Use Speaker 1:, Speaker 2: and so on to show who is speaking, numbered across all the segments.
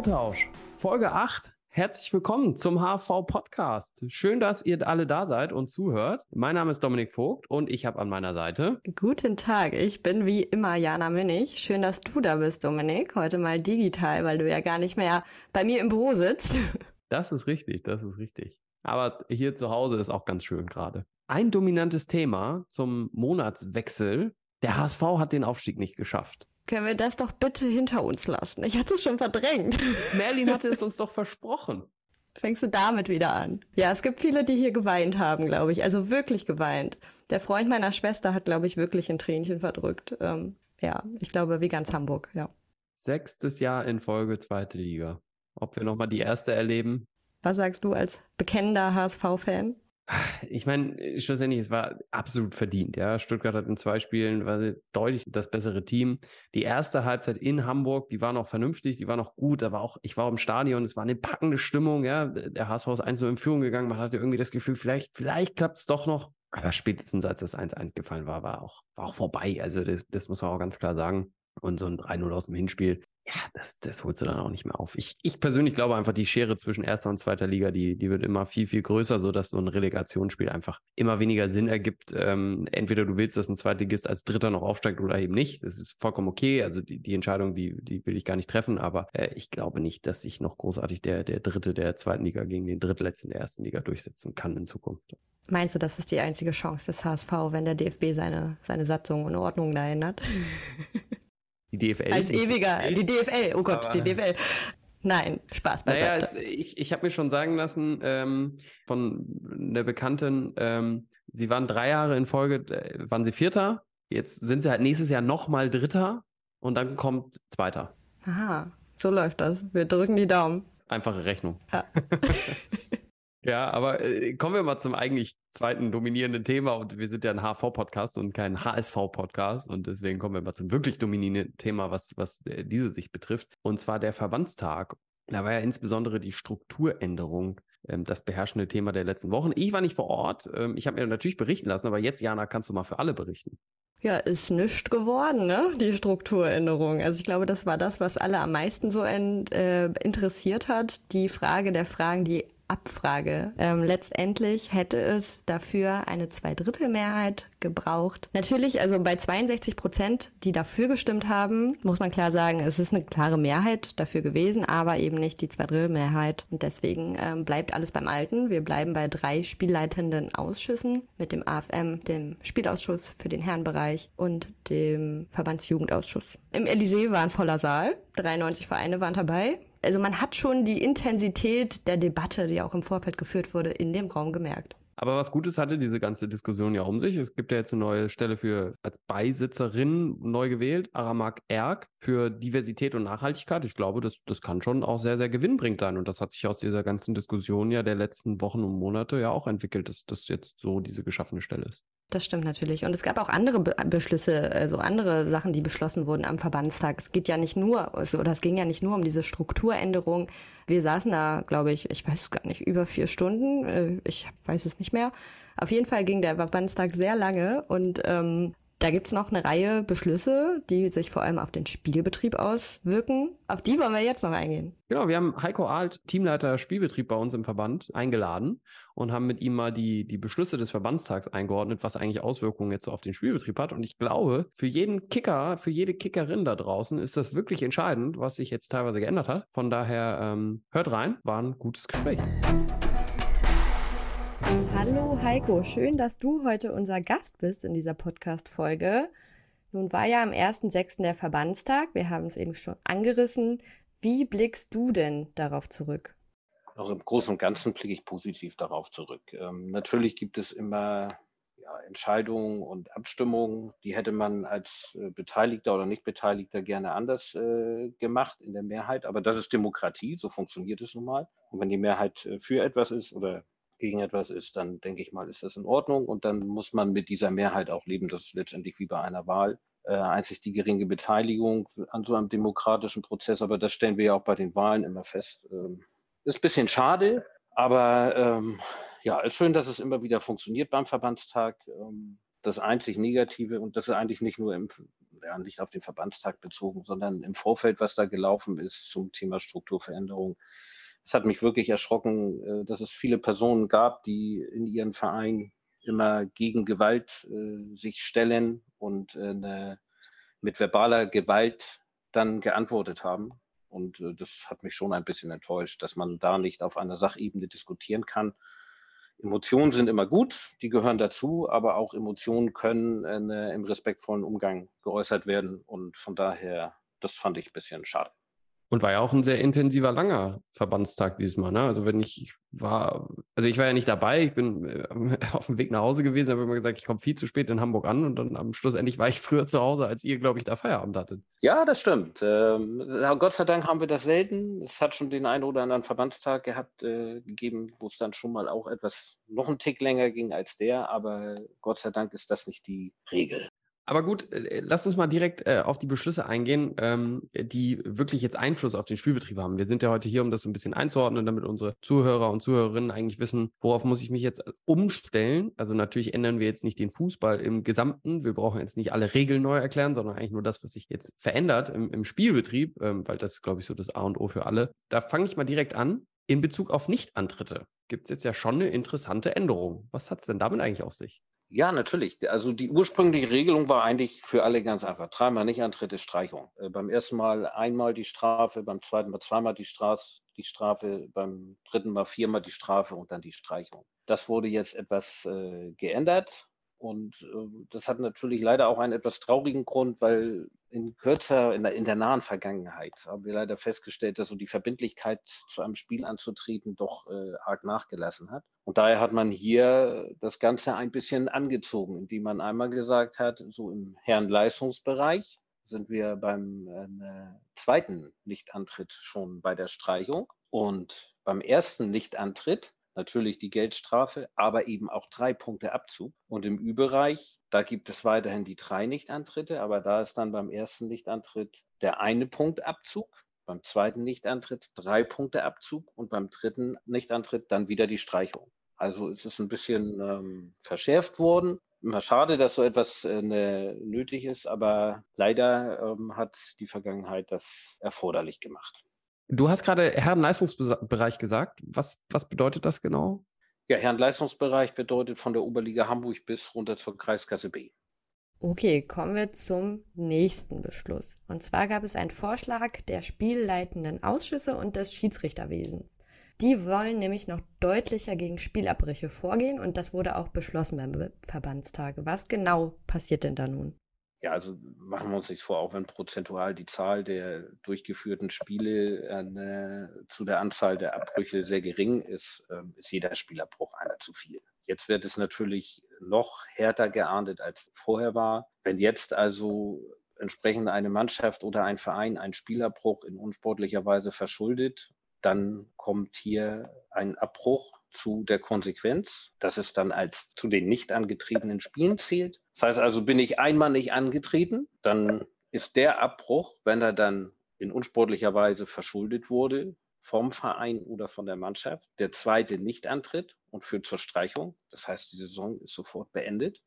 Speaker 1: Infotausch, Folge 8. Herzlich willkommen zum HV Podcast. Schön, dass ihr alle da seid und zuhört. Mein Name ist Dominik Vogt und ich habe an meiner Seite.
Speaker 2: Guten Tag, ich bin wie immer Jana Münnig. Schön, dass du da bist, Dominik. Heute mal digital, weil du ja gar nicht mehr bei mir im Büro sitzt.
Speaker 1: Das ist richtig, das ist richtig. Aber hier zu Hause ist auch ganz schön gerade. Ein dominantes Thema zum Monatswechsel. Der HSV hat den Aufstieg nicht geschafft.
Speaker 2: Können wir das doch bitte hinter uns lassen? Ich hatte es schon verdrängt.
Speaker 1: Merlin hatte es uns doch versprochen.
Speaker 2: Fängst du damit wieder an? Ja, es gibt viele, die hier geweint haben, glaube ich. Also wirklich geweint. Der Freund meiner Schwester hat, glaube ich, wirklich ein Tränchen verdrückt. Ähm, ja, ich glaube, wie ganz Hamburg, ja.
Speaker 1: Sechstes Jahr in Folge zweite Liga. Ob wir nochmal die erste erleben?
Speaker 2: Was sagst du als bekennender HSV-Fan?
Speaker 1: Ich meine, schlussendlich, es war absolut verdient. Ja, Stuttgart hat in zwei Spielen war deutlich das bessere Team. Die erste Halbzeit in Hamburg, die war noch vernünftig, die war noch gut. Aber auch, ich war im Stadion, es war eine packende Stimmung. Ja, der HSV ist 1 in Führung gegangen. Man hatte irgendwie das Gefühl, vielleicht, vielleicht klappt es doch noch. Aber spätestens als das 1-1 gefallen war, war auch, war auch vorbei. Also das, das muss man auch ganz klar sagen. Und so ein 3-0 aus dem Hinspiel, ja, das, das holst du dann auch nicht mehr auf. Ich, ich persönlich glaube einfach, die Schere zwischen erster und zweiter Liga, die, die wird immer viel, viel größer, sodass so ein Relegationsspiel einfach immer weniger Sinn ergibt. Ähm, entweder du willst, dass ein Zweitligist als Dritter noch aufsteigt oder eben nicht. Das ist vollkommen okay. Also die, die Entscheidung, die, die will ich gar nicht treffen, aber äh, ich glaube nicht, dass sich noch großartig der, der Dritte der zweiten Liga gegen den Drittletzten der ersten Liga durchsetzen kann in Zukunft.
Speaker 2: Meinst du, das ist die einzige Chance des HSV, wenn der DFB seine, seine Satzung und Ordnung da ändert?
Speaker 1: Die DFL.
Speaker 2: Als ewiger, die DFL, oh Gott, die DFL. Nein, Spaß
Speaker 1: beiseite. Naja, es, ich, ich habe mir schon sagen lassen ähm, von einer Bekannten, ähm, sie waren drei Jahre in Folge, äh, waren sie Vierter, jetzt sind sie halt nächstes Jahr nochmal Dritter und dann kommt Zweiter.
Speaker 2: Aha, so läuft das. Wir drücken die Daumen.
Speaker 1: Einfache Rechnung. Ja. Ja, aber äh, kommen wir mal zum eigentlich zweiten dominierenden Thema und wir sind ja ein HV-Podcast und kein HSV-Podcast und deswegen kommen wir mal zum wirklich dominierenden Thema, was, was äh, diese sich betrifft und zwar der Verbandstag. Da war ja insbesondere die Strukturänderung ähm, das beherrschende Thema der letzten Wochen. Ich war nicht vor Ort, ähm, ich habe mir natürlich berichten lassen, aber jetzt, Jana, kannst du mal für alle berichten.
Speaker 2: Ja, ist nichts geworden, ne? Die Strukturänderung. Also ich glaube, das war das, was alle am meisten so in, äh, interessiert hat. Die Frage der Fragen, die Abfrage. Ähm, letztendlich hätte es dafür eine Zweidrittelmehrheit gebraucht. Natürlich, also bei 62 Prozent, die dafür gestimmt haben, muss man klar sagen, es ist eine klare Mehrheit dafür gewesen, aber eben nicht die Zweidrittelmehrheit. Und deswegen ähm, bleibt alles beim Alten. Wir bleiben bei drei spielleitenden Ausschüssen mit dem AFM, dem Spielausschuss für den Herrenbereich und dem Verbandsjugendausschuss. Im Elysée war ein voller Saal. 93 Vereine waren dabei also man hat schon die Intensität der Debatte, die auch im Vorfeld geführt wurde, in dem Raum gemerkt.
Speaker 1: Aber was Gutes hatte diese ganze Diskussion ja um sich. Es gibt ja jetzt eine neue Stelle für als Beisitzerin neu gewählt, Aramak Erk, für Diversität und Nachhaltigkeit. Ich glaube, das, das kann schon auch sehr, sehr gewinnbringend sein. Und das hat sich aus dieser ganzen Diskussion ja der letzten Wochen und Monate ja auch entwickelt, dass das jetzt so diese geschaffene Stelle ist.
Speaker 2: Das stimmt natürlich. Und es gab auch andere Be Beschlüsse, also andere Sachen, die beschlossen wurden am Verbandstag. Es geht ja nicht nur, oder es ging ja nicht nur um diese Strukturänderung. Wir saßen da, glaube ich, ich weiß es gar nicht, über vier Stunden. Äh, ich weiß es nicht mehr. Auf jeden Fall ging der Verbandstag sehr lange und ähm, da gibt's noch eine Reihe Beschlüsse, die sich vor allem auf den Spielbetrieb auswirken. Auf die wollen wir jetzt noch eingehen.
Speaker 1: Genau, wir haben Heiko Alt, Teamleiter Spielbetrieb bei uns im Verband, eingeladen und haben mit ihm mal die, die Beschlüsse des Verbandstags eingeordnet, was eigentlich Auswirkungen jetzt so auf den Spielbetrieb hat. Und ich glaube, für jeden Kicker, für jede Kickerin da draußen ist das wirklich entscheidend, was sich jetzt teilweise geändert hat. Von daher ähm, hört rein, war ein gutes Gespräch.
Speaker 2: Hallo Heiko, schön, dass du heute unser Gast bist in dieser Podcast-Folge. Nun war ja am 1.6. der Verbandstag, wir haben es eben schon angerissen. Wie blickst du denn darauf zurück?
Speaker 3: Auch im Großen und Ganzen blicke ich positiv darauf zurück. Ähm, natürlich gibt es immer ja, Entscheidungen und Abstimmungen, die hätte man als äh, Beteiligter oder Nicht-Beteiligter gerne anders äh, gemacht in der Mehrheit. Aber das ist Demokratie, so funktioniert es nun mal. Und wenn die Mehrheit äh, für etwas ist oder gegen etwas ist, dann denke ich mal, ist das in Ordnung und dann muss man mit dieser Mehrheit auch leben. Das ist letztendlich wie bei einer Wahl. Äh, einzig die geringe Beteiligung an so einem demokratischen Prozess, aber das stellen wir ja auch bei den Wahlen immer fest. Ähm, ist ein bisschen schade, aber ähm, ja, ist schön, dass es immer wieder funktioniert beim Verbandstag. Ähm, das einzig Negative und das ist eigentlich nicht nur im, ja, nicht auf den Verbandstag bezogen, sondern im Vorfeld, was da gelaufen ist zum Thema Strukturveränderung. Es hat mich wirklich erschrocken, äh, dass es viele Personen gab, die in ihren Verein immer gegen Gewalt äh, sich stellen und äh, mit verbaler Gewalt dann geantwortet haben. Und äh, das hat mich schon ein bisschen enttäuscht, dass man da nicht auf einer Sachebene diskutieren kann. Emotionen sind immer gut, die gehören dazu, aber auch Emotionen können äh, im respektvollen Umgang geäußert werden. Und von daher, das fand ich ein bisschen schade.
Speaker 1: Und war ja auch ein sehr intensiver, langer Verbandstag diesmal. Ne? Also wenn ich, ich war, also ich war ja nicht dabei, ich bin äh, auf dem Weg nach Hause gewesen, habe immer gesagt, ich komme viel zu spät in Hamburg an und dann am Schluss endlich war ich früher zu Hause, als ihr, glaube ich, da Feierabend hattet.
Speaker 3: Ja, das stimmt. Ähm, Gott sei Dank haben wir das selten. Es hat schon den einen oder anderen Verbandstag gehabt, äh, gegeben, wo es dann schon mal auch etwas noch einen Tick länger ging als der, aber Gott sei Dank ist das nicht die Regel.
Speaker 1: Aber gut, äh, lass uns mal direkt äh, auf die Beschlüsse eingehen, ähm, die wirklich jetzt Einfluss auf den Spielbetrieb haben. Wir sind ja heute hier, um das so ein bisschen einzuordnen, damit unsere Zuhörer und Zuhörerinnen eigentlich wissen, worauf muss ich mich jetzt umstellen. Also natürlich ändern wir jetzt nicht den Fußball im Gesamten. Wir brauchen jetzt nicht alle Regeln neu erklären, sondern eigentlich nur das, was sich jetzt verändert im, im Spielbetrieb, ähm, weil das ist, glaube ich, so das A und O für alle. Da fange ich mal direkt an. In Bezug auf Nichtantritte gibt es jetzt ja schon eine interessante Änderung. Was hat es denn damit eigentlich auf sich?
Speaker 3: Ja, natürlich. Also die ursprüngliche Regelung war eigentlich für alle ganz einfach. Dreimal nicht Antritt ist Streichung. Äh, beim ersten Mal einmal die Strafe, beim zweiten Mal zweimal die Strafe, die Strafe, beim dritten Mal viermal die Strafe und dann die Streichung. Das wurde jetzt etwas äh, geändert und äh, das hat natürlich leider auch einen etwas traurigen Grund, weil in kürzer, in der, in der nahen Vergangenheit haben wir leider festgestellt, dass so die Verbindlichkeit zu einem Spiel anzutreten doch äh, arg nachgelassen hat. Und daher hat man hier das Ganze ein bisschen angezogen, indem man einmal gesagt hat, so im Herrenleistungsbereich sind wir beim äh, zweiten Nichtantritt schon bei der Streichung. Und beim ersten Nichtantritt natürlich die Geldstrafe, aber eben auch drei Punkte Abzug. Und im Ü-Bereich, da gibt es weiterhin die drei Nichtantritte, aber da ist dann beim ersten Nichtantritt der eine Punkt Abzug, beim zweiten Nichtantritt drei Punkte Abzug und beim dritten Nichtantritt dann wieder die Streichung. Also es ist ein bisschen ähm, verschärft worden. Immer schade, dass so etwas äh, ne, nötig ist, aber leider ähm, hat die Vergangenheit das erforderlich gemacht.
Speaker 1: Du hast gerade Herrenleistungsbereich gesagt. Was, was bedeutet das genau?
Speaker 3: Ja, Herrenleistungsbereich bedeutet von der Oberliga Hamburg bis runter zur Kreiskasse B.
Speaker 2: Okay, kommen wir zum nächsten Beschluss. Und zwar gab es einen Vorschlag der spielleitenden Ausschüsse und des Schiedsrichterwesens. Die wollen nämlich noch deutlicher gegen Spielabbrüche vorgehen und das wurde auch beschlossen beim Verbandstag. Was genau passiert denn da nun?
Speaker 3: Ja, also machen wir uns nicht vor, auch wenn prozentual die Zahl der durchgeführten Spiele äh, zu der Anzahl der Abbrüche sehr gering ist, äh, ist jeder Spielabbruch einer zu viel. Jetzt wird es natürlich noch härter geahndet, als vorher war. Wenn jetzt also entsprechend eine Mannschaft oder ein Verein einen Spielabbruch in unsportlicher Weise verschuldet, dann kommt hier ein Abbruch zu der Konsequenz, dass es dann als zu den nicht angetretenen Spielen zählt. Das heißt also, bin ich einmal nicht angetreten, dann ist der Abbruch, wenn er dann in unsportlicher Weise verschuldet wurde, vom Verein oder von der Mannschaft, der zweite Nicht-Antritt und führt zur Streichung. Das heißt, die Saison ist sofort beendet.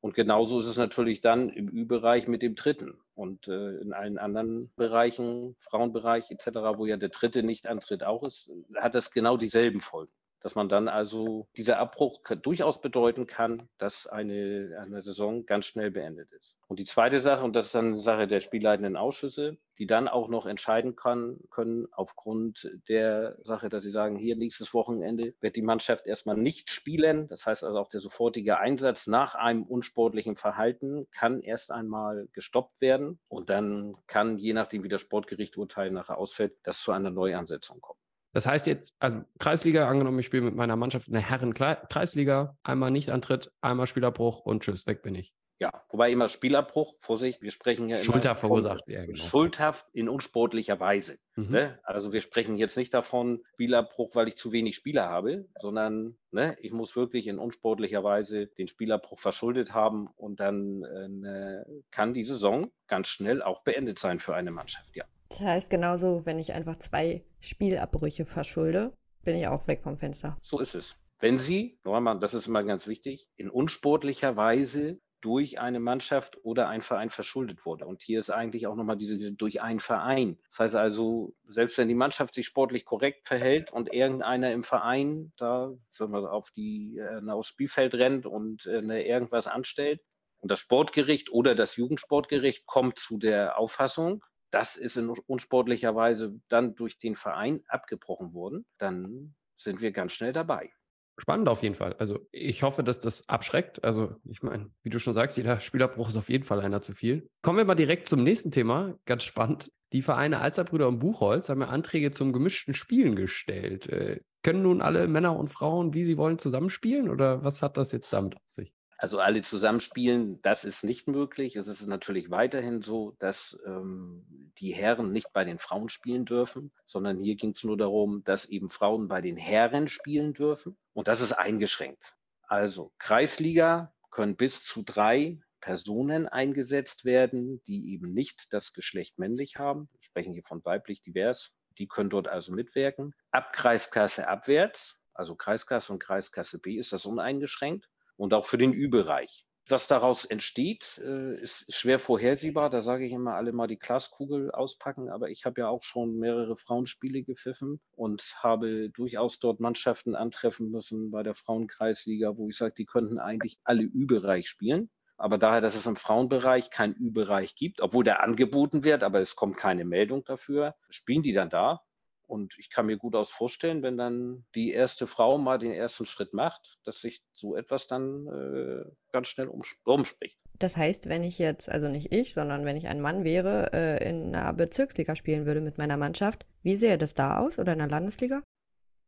Speaker 3: Und genauso ist es natürlich dann im Ü-Bereich mit dem dritten und äh, in allen anderen Bereichen, Frauenbereich etc., wo ja der dritte Nicht-Antritt auch ist, hat das genau dieselben Folgen dass man dann also dieser Abbruch durchaus bedeuten kann, dass eine, eine Saison ganz schnell beendet ist. Und die zweite Sache, und das ist dann eine Sache der spielleitenden Ausschüsse, die dann auch noch entscheiden kann, können aufgrund der Sache, dass sie sagen, hier nächstes Wochenende wird die Mannschaft erstmal nicht spielen. Das heißt also auch der sofortige Einsatz nach einem unsportlichen Verhalten kann erst einmal gestoppt werden. Und dann kann, je nachdem wie das Sportgericht urteilt nachher ausfällt, das zu einer Neuansetzung kommen.
Speaker 1: Das heißt jetzt, also Kreisliga, angenommen, ich spiele mit meiner Mannschaft in der Herren-Kreisliga, einmal Nichtantritt, einmal Spielabbruch und tschüss, weg bin ich.
Speaker 3: Ja, wobei immer Spielabbruch, Vorsicht, wir sprechen ja immer
Speaker 1: Schulter verursacht,
Speaker 3: ja, genau. Schuldhaft in unsportlicher Weise. Mhm. Ne? Also wir sprechen jetzt nicht davon Spielabbruch, weil ich zu wenig Spieler habe, sondern ne, ich muss wirklich in unsportlicher Weise den Spielabbruch verschuldet haben und dann äh, kann die Saison ganz schnell auch beendet sein für eine Mannschaft, ja.
Speaker 2: Das heißt, genauso, wenn ich einfach zwei Spielabbrüche verschulde, bin ich auch weg vom Fenster.
Speaker 3: So ist es. Wenn Sie, Norman, das ist immer ganz wichtig, in unsportlicher Weise durch eine Mannschaft oder ein Verein verschuldet wurde. Und hier ist eigentlich auch nochmal diese, durch einen Verein. Das heißt also, selbst wenn die Mannschaft sich sportlich korrekt verhält und irgendeiner im Verein da sagen wir, auf die äh, aufs Spielfeld rennt und äh, irgendwas anstellt und das Sportgericht oder das Jugendsportgericht kommt zu der Auffassung, das ist in unsportlicher Weise dann durch den Verein abgebrochen worden, dann sind wir ganz schnell dabei.
Speaker 1: Spannend auf jeden Fall. Also ich hoffe, dass das abschreckt. Also ich meine, wie du schon sagst, jeder Spielabbruch ist auf jeden Fall einer zu viel. Kommen wir mal direkt zum nächsten Thema. Ganz spannend. Die Vereine Alsterbrüder und Buchholz haben ja Anträge zum gemischten Spielen gestellt. Äh, können nun alle Männer und Frauen, wie sie wollen, zusammenspielen? Oder was hat das jetzt damit auf sich?
Speaker 3: Also alle zusammenspielen, das ist nicht möglich. Es ist natürlich weiterhin so, dass ähm, die Herren nicht bei den Frauen spielen dürfen, sondern hier ging es nur darum, dass eben Frauen bei den Herren spielen dürfen. Und das ist eingeschränkt. Also Kreisliga können bis zu drei Personen eingesetzt werden, die eben nicht das Geschlecht männlich haben. Wir sprechen hier von weiblich divers. Die können dort also mitwirken. Ab Kreisklasse abwärts, also Kreisklasse und Kreisklasse B, ist das uneingeschränkt und auch für den Ü-Bereich. Was daraus entsteht, äh, ist schwer vorhersehbar. Da sage ich immer, alle mal die Glaskugel auspacken. Aber ich habe ja auch schon mehrere Frauenspiele gepfiffen und habe durchaus dort Mannschaften antreffen müssen bei der Frauenkreisliga, wo ich sage, die könnten eigentlich alle Ü-Bereich spielen. Aber daher, dass es im Frauenbereich keinen Ü-Bereich gibt, obwohl der angeboten wird, aber es kommt keine Meldung dafür, spielen die dann da. Und ich kann mir gut aus vorstellen, wenn dann die erste Frau mal den ersten Schritt macht, dass sich so etwas dann äh, ganz schnell umspricht.
Speaker 2: Das heißt, wenn ich jetzt, also nicht ich, sondern wenn ich ein Mann wäre, äh, in einer Bezirksliga spielen würde mit meiner Mannschaft, wie sähe das da aus oder in der Landesliga?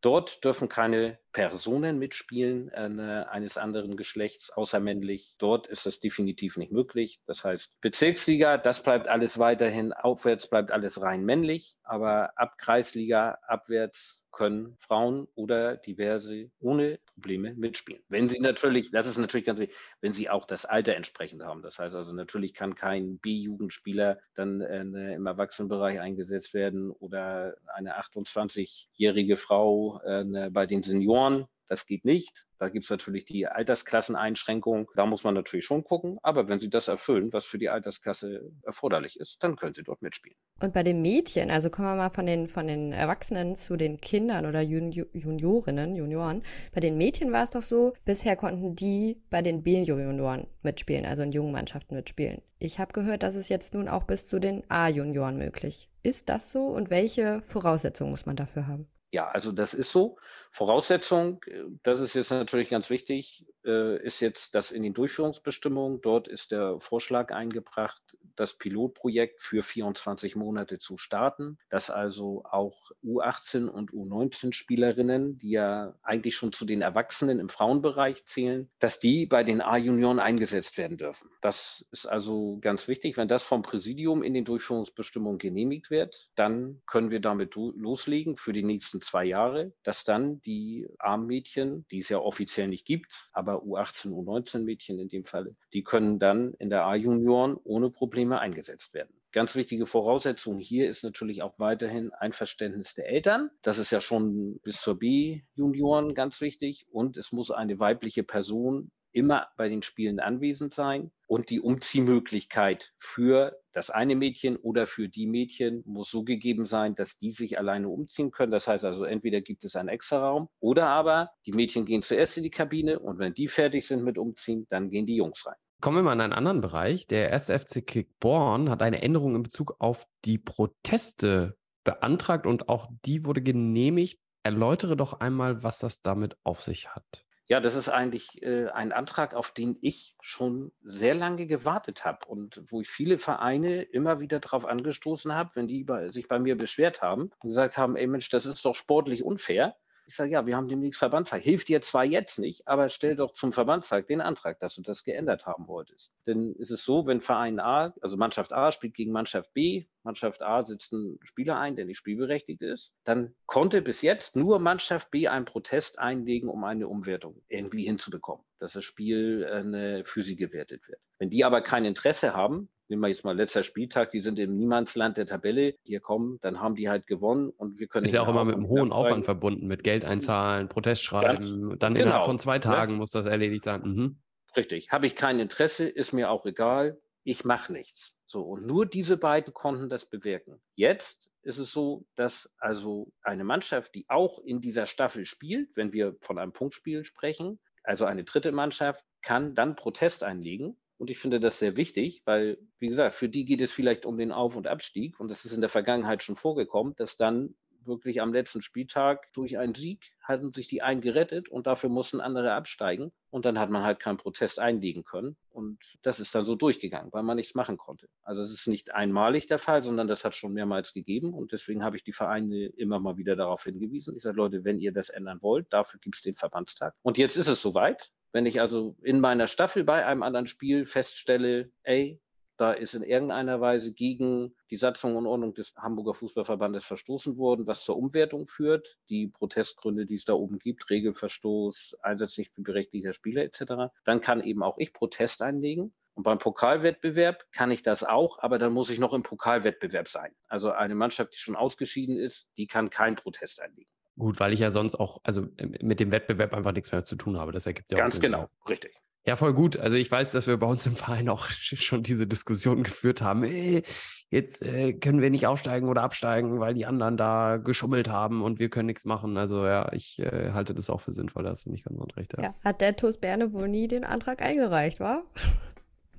Speaker 3: Dort dürfen keine Personen mitspielen äh, eines anderen Geschlechts, außer männlich. Dort ist das definitiv nicht möglich. Das heißt, Bezirksliga, das bleibt alles weiterhin, aufwärts bleibt alles rein männlich, aber ab Kreisliga abwärts können Frauen oder diverse ohne Probleme mitspielen. Wenn sie natürlich, das ist natürlich ganz wichtig, wenn sie auch das Alter entsprechend haben. Das heißt also, natürlich kann kein B-Jugendspieler dann äh, im Erwachsenenbereich eingesetzt werden oder eine 28-jährige Frau äh, bei den Senioren. Das geht nicht. Da gibt es natürlich die Altersklasseneinschränkung. Da muss man natürlich schon gucken. Aber wenn Sie das erfüllen, was für die Altersklasse erforderlich ist, dann können Sie dort mitspielen.
Speaker 2: Und bei den Mädchen, also kommen wir mal von den, von den Erwachsenen zu den Kindern oder Juniorinnen, Junioren. Bei den Mädchen war es doch so, bisher konnten die bei den B-Junioren mitspielen, also in jungen Mannschaften mitspielen. Ich habe gehört, dass es jetzt nun auch bis zu den A-Junioren möglich. Ist das so und welche Voraussetzungen muss man dafür haben?
Speaker 3: Ja, also das ist so. Voraussetzung, äh, das ist jetzt natürlich ganz wichtig, äh, ist jetzt das in den Durchführungsbestimmungen. Dort ist der Vorschlag eingebracht, das Pilotprojekt für 24 Monate zu starten, dass also auch U18 und U19 Spielerinnen, die ja eigentlich schon zu den Erwachsenen im Frauenbereich zählen, dass die bei den A-Junioren eingesetzt werden dürfen. Das ist also ganz wichtig. Wenn das vom Präsidium in den Durchführungsbestimmungen genehmigt wird, dann können wir damit loslegen für die nächsten zwei Jahre, dass dann die Armmädchen, die es ja offiziell nicht gibt, aber U18, U19 Mädchen in dem Falle, die können dann in der A-Junioren ohne Probleme Probleme eingesetzt werden. Ganz wichtige Voraussetzung hier ist natürlich auch weiterhin Einverständnis der Eltern. Das ist ja schon bis zur B-Junioren ganz wichtig. Und es muss eine weibliche Person immer bei den Spielen anwesend sein. Und die Umziehmöglichkeit für das eine Mädchen oder für die Mädchen muss so gegeben sein, dass die sich alleine umziehen können. Das heißt also, entweder gibt es einen extra Raum oder aber die Mädchen gehen zuerst in die Kabine und wenn die fertig sind mit Umziehen, dann gehen die Jungs rein.
Speaker 1: Kommen wir mal in einen anderen Bereich. Der erste FC Kickborn hat eine Änderung in Bezug auf die Proteste beantragt und auch die wurde genehmigt. Erläutere doch einmal, was das damit auf sich hat.
Speaker 3: Ja, das ist eigentlich äh, ein Antrag, auf den ich schon sehr lange gewartet habe und wo ich viele Vereine immer wieder darauf angestoßen habe, wenn die bei, sich bei mir beschwert haben und gesagt haben, ey Mensch, das ist doch sportlich unfair. Ich sage, ja, wir haben demnächst Verbandstag. Hilft dir zwar jetzt nicht, aber stell doch zum Verbandstag den Antrag, dass du das geändert haben wolltest. Denn ist es so, wenn Verein A, also Mannschaft A spielt gegen Mannschaft B, Mannschaft A setzt einen Spieler ein, der nicht spielberechtigt ist, dann konnte bis jetzt nur Mannschaft B einen Protest einlegen, um eine Umwertung irgendwie hinzubekommen, dass das Spiel äh, für sie gewertet wird. Wenn die aber kein Interesse haben, nehmen wir jetzt mal letzter Spieltag, die sind im Niemandsland der Tabelle, hier kommen, dann haben die halt gewonnen und wir können.
Speaker 1: Ist ja auch immer mit einem hohen Aufwand verbunden, mit Geld einzahlen, Protest schreiben, Ganz, dann genau. innerhalb von zwei Tagen ja. muss das erledigt sein. Mhm.
Speaker 3: Richtig. Habe ich kein Interesse, ist mir auch egal. Ich mache nichts. So, und nur diese beiden konnten das bewirken. Jetzt ist es so, dass also eine Mannschaft, die auch in dieser Staffel spielt, wenn wir von einem Punktspiel sprechen, also eine dritte Mannschaft, kann dann Protest einlegen. Und ich finde das sehr wichtig, weil, wie gesagt, für die geht es vielleicht um den Auf- und Abstieg. Und das ist in der Vergangenheit schon vorgekommen, dass dann wirklich am letzten Spieltag durch einen Sieg hatten sich die einen gerettet und dafür mussten andere absteigen. Und dann hat man halt keinen Protest einlegen können. Und das ist dann so durchgegangen, weil man nichts machen konnte. Also es ist nicht einmalig der Fall, sondern das hat schon mehrmals gegeben. Und deswegen habe ich die Vereine immer mal wieder darauf hingewiesen. Ich sage, Leute, wenn ihr das ändern wollt, dafür gibt es den Verbandstag. Und jetzt ist es soweit. Wenn ich also in meiner Staffel bei einem anderen Spiel feststelle, ey, da ist in irgendeiner Weise gegen die Satzung und Ordnung des Hamburger Fußballverbandes verstoßen worden, was zur Umwertung führt. Die Protestgründe, die es da oben gibt, Regelverstoß, Einsatz nicht berechtigter Spieler etc. Dann kann eben auch ich Protest einlegen. Und beim Pokalwettbewerb kann ich das auch, aber dann muss ich noch im Pokalwettbewerb sein. Also eine Mannschaft, die schon ausgeschieden ist, die kann keinen Protest einlegen.
Speaker 1: Gut, weil ich ja sonst auch, also mit dem Wettbewerb einfach nichts mehr zu tun habe. Das ergibt ja
Speaker 3: Ganz
Speaker 1: auch
Speaker 3: Ganz genau, richtig.
Speaker 1: Ja, voll gut. Also ich weiß, dass wir bei uns im Verein auch schon diese Diskussion geführt haben. Ey, jetzt äh, können wir nicht aufsteigen oder absteigen, weil die anderen da geschummelt haben und wir können nichts machen. Also ja, ich äh, halte das auch für sinnvoll, da hast du nicht ganz unrecht.
Speaker 2: Ja. ja, hat der TuS Berne wohl nie den Antrag eingereicht, wa?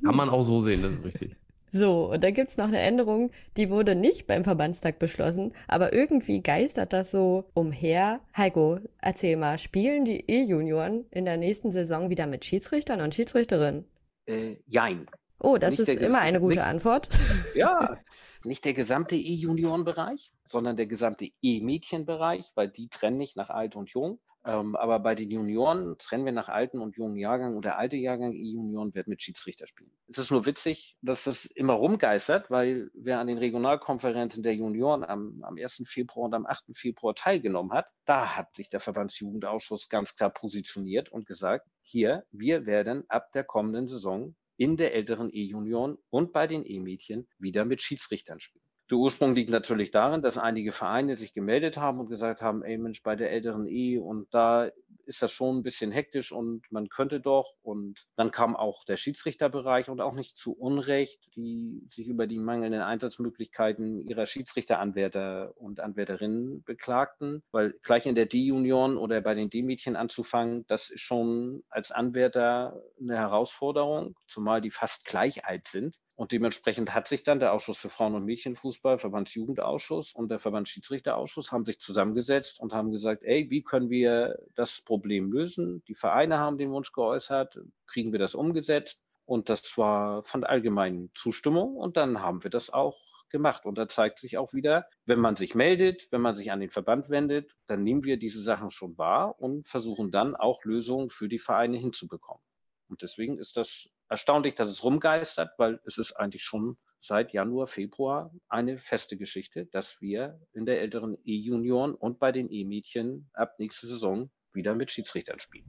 Speaker 1: Kann man auch so sehen, das ist richtig.
Speaker 2: So, und da gibt's noch eine Änderung, die wurde nicht beim Verbandstag beschlossen, aber irgendwie geistert das so umher. Heiko, erzähl mal, spielen die E-Junioren in der nächsten Saison wieder mit Schiedsrichtern und Schiedsrichterinnen?
Speaker 3: Äh, jein.
Speaker 2: Oh, das nicht ist immer eine gute nicht, Antwort.
Speaker 3: Ja, nicht der gesamte E-Juniorenbereich, sondern der gesamte E-Mädchenbereich, weil die trennen nicht nach alt und jung, ähm, aber bei den Junioren trennen wir nach alten und jungen Jahrgang und der alte Jahrgang E-Junioren wird mit Schiedsrichter spielen. Es ist nur witzig, dass das immer rumgeistert, weil wer an den Regionalkonferenzen der Junioren am, am 1. Februar und am 8. Februar teilgenommen hat, da hat sich der Verbandsjugendausschuss ganz klar positioniert und gesagt, hier, wir werden ab der kommenden Saison in der älteren E-Junioren und bei den E-Mädchen wieder mit Schiedsrichtern spielen. Der Ursprung liegt natürlich darin, dass einige Vereine sich gemeldet haben und gesagt haben, ey Mensch, bei der älteren E und da ist das schon ein bisschen hektisch und man könnte doch. Und dann kam auch der Schiedsrichterbereich und auch nicht zu Unrecht, die sich über die mangelnden Einsatzmöglichkeiten ihrer Schiedsrichteranwärter und Anwärterinnen beklagten, weil gleich in der D-Union oder bei den D-Mädchen anzufangen, das ist schon als Anwärter eine Herausforderung, zumal die fast gleich alt sind. Und dementsprechend hat sich dann der Ausschuss für Frauen- und Mädchenfußball, Verbandsjugendausschuss und der Verbandsschiedsrichterausschuss haben sich zusammengesetzt und haben gesagt, ey, wie können wir das Problem lösen? Die Vereine haben den Wunsch geäußert, kriegen wir das umgesetzt? Und das war von allgemeinen Zustimmung und dann haben wir das auch gemacht. Und da zeigt sich auch wieder, wenn man sich meldet, wenn man sich an den Verband wendet, dann nehmen wir diese Sachen schon wahr und versuchen dann auch Lösungen für die Vereine hinzubekommen. Und deswegen ist das erstaunlich, dass es rumgeistert, weil es ist eigentlich schon seit Januar, Februar eine feste Geschichte, dass wir in der älteren E-Junioren und bei den E-Mädchen ab nächster Saison wieder mit Schiedsrichtern spielen.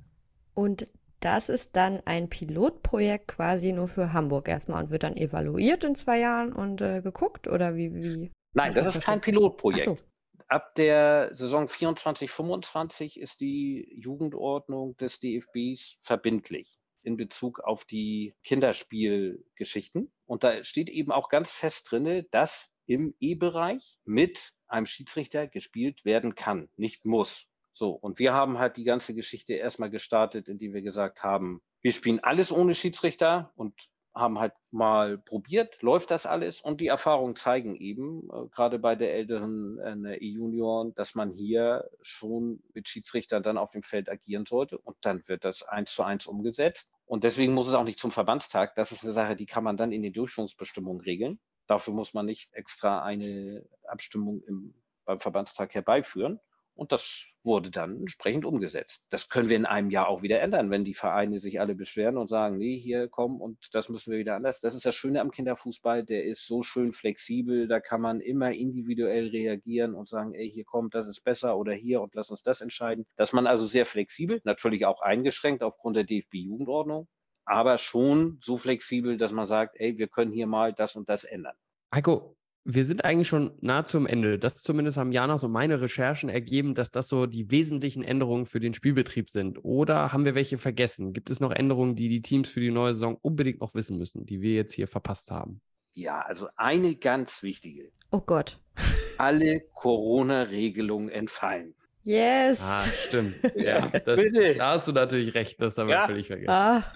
Speaker 2: Und das ist dann ein Pilotprojekt quasi nur für Hamburg erstmal und wird dann evaluiert in zwei Jahren und äh, geguckt oder wie? wie
Speaker 3: Nein, das ist kein Pilotprojekt. So. Ab der Saison 24, 25 ist die Jugendordnung des DFBs verbindlich in Bezug auf die Kinderspielgeschichten. Und da steht eben auch ganz fest drin, dass im E-Bereich mit einem Schiedsrichter gespielt werden kann, nicht muss. So, und wir haben halt die ganze Geschichte erstmal gestartet, indem wir gesagt haben, wir spielen alles ohne Schiedsrichter und haben halt mal probiert, läuft das alles und die Erfahrungen zeigen eben, äh, gerade bei der älteren äh, E-Junioren, dass man hier schon mit Schiedsrichtern dann auf dem Feld agieren sollte und dann wird das eins zu eins umgesetzt. Und deswegen muss es auch nicht zum Verbandstag. Das ist eine Sache, die kann man dann in den Durchführungsbestimmungen regeln. Dafür muss man nicht extra eine Abstimmung im, beim Verbandstag herbeiführen. Und das wurde dann entsprechend umgesetzt. Das können wir in einem Jahr auch wieder ändern, wenn die Vereine sich alle beschweren und sagen, nee, hier komm und das müssen wir wieder anders. Das ist das Schöne am Kinderfußball, der ist so schön flexibel, da kann man immer individuell reagieren und sagen, ey, hier kommt, das ist besser oder hier und lass uns das entscheiden. Dass man also sehr flexibel, natürlich auch eingeschränkt aufgrund der DFB-Jugendordnung, aber schon so flexibel, dass man sagt, ey, wir können hier mal das und das ändern.
Speaker 1: Heiko, wir sind eigentlich schon nahezu am Ende. Das zumindest haben Janas und meine Recherchen ergeben, dass das so die wesentlichen Änderungen für den Spielbetrieb sind. Oder haben wir welche vergessen? Gibt es noch Änderungen, die die Teams für die neue Saison unbedingt noch wissen müssen, die wir jetzt hier verpasst haben?
Speaker 3: Ja, also eine ganz wichtige.
Speaker 2: Oh Gott.
Speaker 3: Alle Corona-Regelungen entfallen.
Speaker 2: Yes.
Speaker 1: Ah, stimmt. Ja, das, da hast du natürlich recht, das haben wir ja. völlig vergessen. Ah.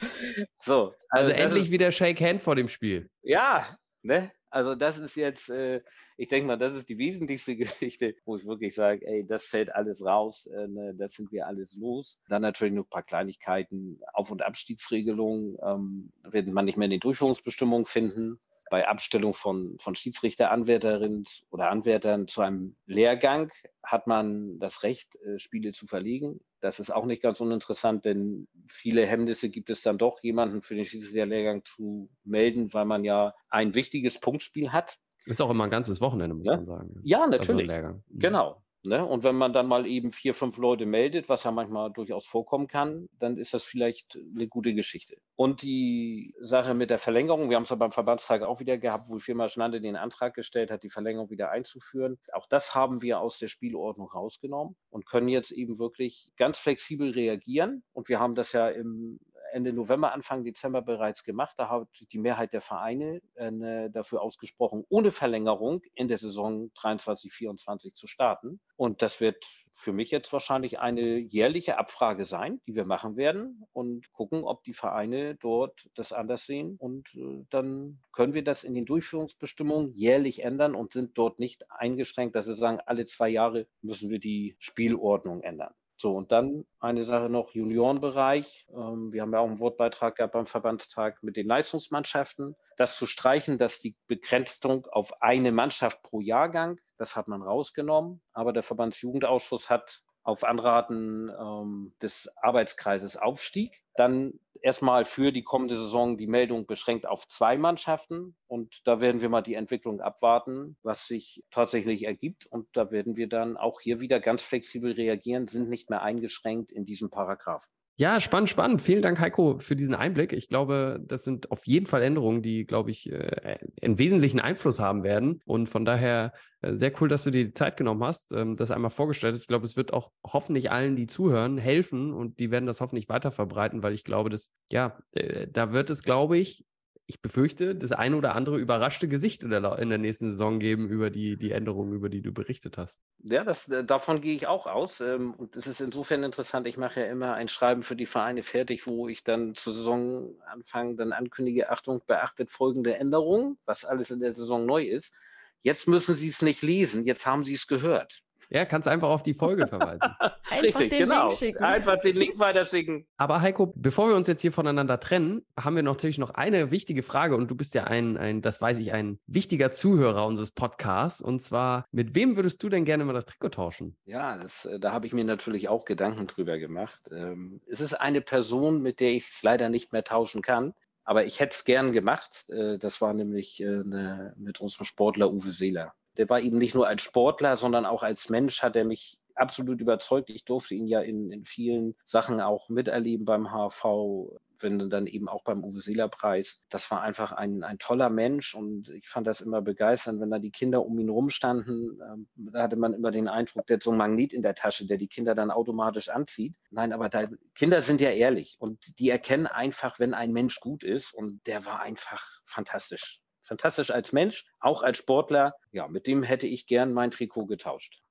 Speaker 3: So,
Speaker 1: also, also endlich ist, wieder Shake Hand vor dem Spiel.
Speaker 3: Ja, ne? Also das ist jetzt, äh, ich denke mal, das ist die wesentlichste Geschichte, wo ich wirklich sage, ey, das fällt alles raus, äh, ne, das sind wir alles los. Dann natürlich noch ein paar Kleinigkeiten, Auf- und Abstiegsregelungen ähm, wird man nicht mehr in den Durchführungsbestimmungen finden bei Abstellung von, von Schiedsrichteranwärterinnen oder Anwärtern zu einem Lehrgang hat man das Recht, äh, Spiele zu verlegen. Das ist auch nicht ganz uninteressant, denn viele Hemmnisse gibt es dann doch, jemanden für den Schiedsrichterlehrgang zu melden, weil man ja ein wichtiges Punktspiel hat.
Speaker 1: Ist auch immer ein ganzes Wochenende, muss ja? man sagen.
Speaker 3: Ja, also natürlich. Also genau. Ne? Und wenn man dann mal eben vier, fünf Leute meldet, was ja manchmal durchaus vorkommen kann, dann ist das vielleicht eine gute Geschichte. Und die Sache mit der Verlängerung, wir haben es ja beim Verbandstag auch wieder gehabt, wo Firma Schnande den Antrag gestellt hat, die Verlängerung wieder einzuführen. Auch das haben wir aus der Spielordnung rausgenommen und können jetzt eben wirklich ganz flexibel reagieren. Und wir haben das ja im Ende November, Anfang Dezember bereits gemacht. Da hat die Mehrheit der Vereine äh, dafür ausgesprochen, ohne Verlängerung in der Saison 23, 24 zu starten. Und das wird für mich jetzt wahrscheinlich eine jährliche Abfrage sein, die wir machen werden und gucken, ob die Vereine dort das anders sehen. Und äh, dann können wir das in den Durchführungsbestimmungen jährlich ändern und sind dort nicht eingeschränkt, dass wir sagen, alle zwei Jahre müssen wir die Spielordnung ändern. So, und dann eine Sache noch, Juniorenbereich. Ähm, wir haben ja auch einen Wortbeitrag gehabt beim Verbandstag mit den Leistungsmannschaften. Das zu streichen, dass die Begrenzung auf eine Mannschaft pro Jahrgang, das hat man rausgenommen. Aber der Verbandsjugendausschuss hat auf Anraten ähm, des Arbeitskreises Aufstieg. Dann erstmal für die kommende Saison die Meldung beschränkt auf zwei Mannschaften. Und da werden wir mal die Entwicklung abwarten, was sich tatsächlich ergibt. Und da werden wir dann auch hier wieder ganz flexibel reagieren, sind nicht mehr eingeschränkt in diesem Paragraphen.
Speaker 1: Ja, spannend, spannend. Vielen Dank, Heiko, für diesen Einblick. Ich glaube, das sind auf jeden Fall Änderungen, die, glaube ich, äh, einen wesentlichen Einfluss haben werden. Und von daher äh, sehr cool, dass du dir die Zeit genommen hast, ähm, das einmal vorgestellt hast. Ich glaube, es wird auch hoffentlich allen, die zuhören, helfen und die werden das hoffentlich weiter verbreiten, weil ich glaube, dass, ja, äh, da wird es, glaube ich, ich befürchte, das eine oder andere überraschte Gesicht in der, in der nächsten Saison geben über die, die Änderungen, über die du berichtet hast.
Speaker 3: Ja, das, äh, davon gehe ich auch aus. Ähm, und es ist insofern interessant, ich mache ja immer ein Schreiben für die Vereine fertig, wo ich dann zur Saisonanfang dann ankündige, Achtung, beachtet folgende Änderungen, was alles in der Saison neu ist. Jetzt müssen Sie es nicht lesen, jetzt haben Sie es gehört.
Speaker 1: Ja, kannst einfach auf die Folge verweisen.
Speaker 3: Einfach Richtig, den genau. Link schicken. Einfach den Link weiterschicken.
Speaker 1: Aber Heiko, bevor wir uns jetzt hier voneinander trennen, haben wir natürlich noch eine wichtige Frage und du bist ja ein, ein, das weiß ich, ein wichtiger Zuhörer unseres Podcasts und zwar, mit wem würdest du denn gerne mal das Trikot tauschen?
Speaker 3: Ja, das, äh, da habe ich mir natürlich auch Gedanken drüber gemacht. Ähm, es ist eine Person, mit der ich es leider nicht mehr tauschen kann. Aber ich hätte es gern gemacht. Äh, das war nämlich äh, eine, mit unserem Sportler Uwe Seeler der war eben nicht nur als Sportler, sondern auch als Mensch hat er mich absolut überzeugt. Ich durfte ihn ja in, in vielen Sachen auch miterleben beim HV, wenn dann eben auch beim Uwe Seeler Preis. Das war einfach ein, ein toller Mensch und ich fand das immer begeisternd, wenn da die Kinder um ihn rumstanden. Ähm, da hatte man immer den Eindruck, der hat so ein Magnet in der Tasche, der die Kinder dann automatisch anzieht. Nein, aber da, Kinder sind ja ehrlich und die erkennen einfach, wenn ein Mensch gut ist und der war einfach fantastisch fantastisch als Mensch, auch als Sportler. Ja, mit dem hätte ich gern mein Trikot getauscht.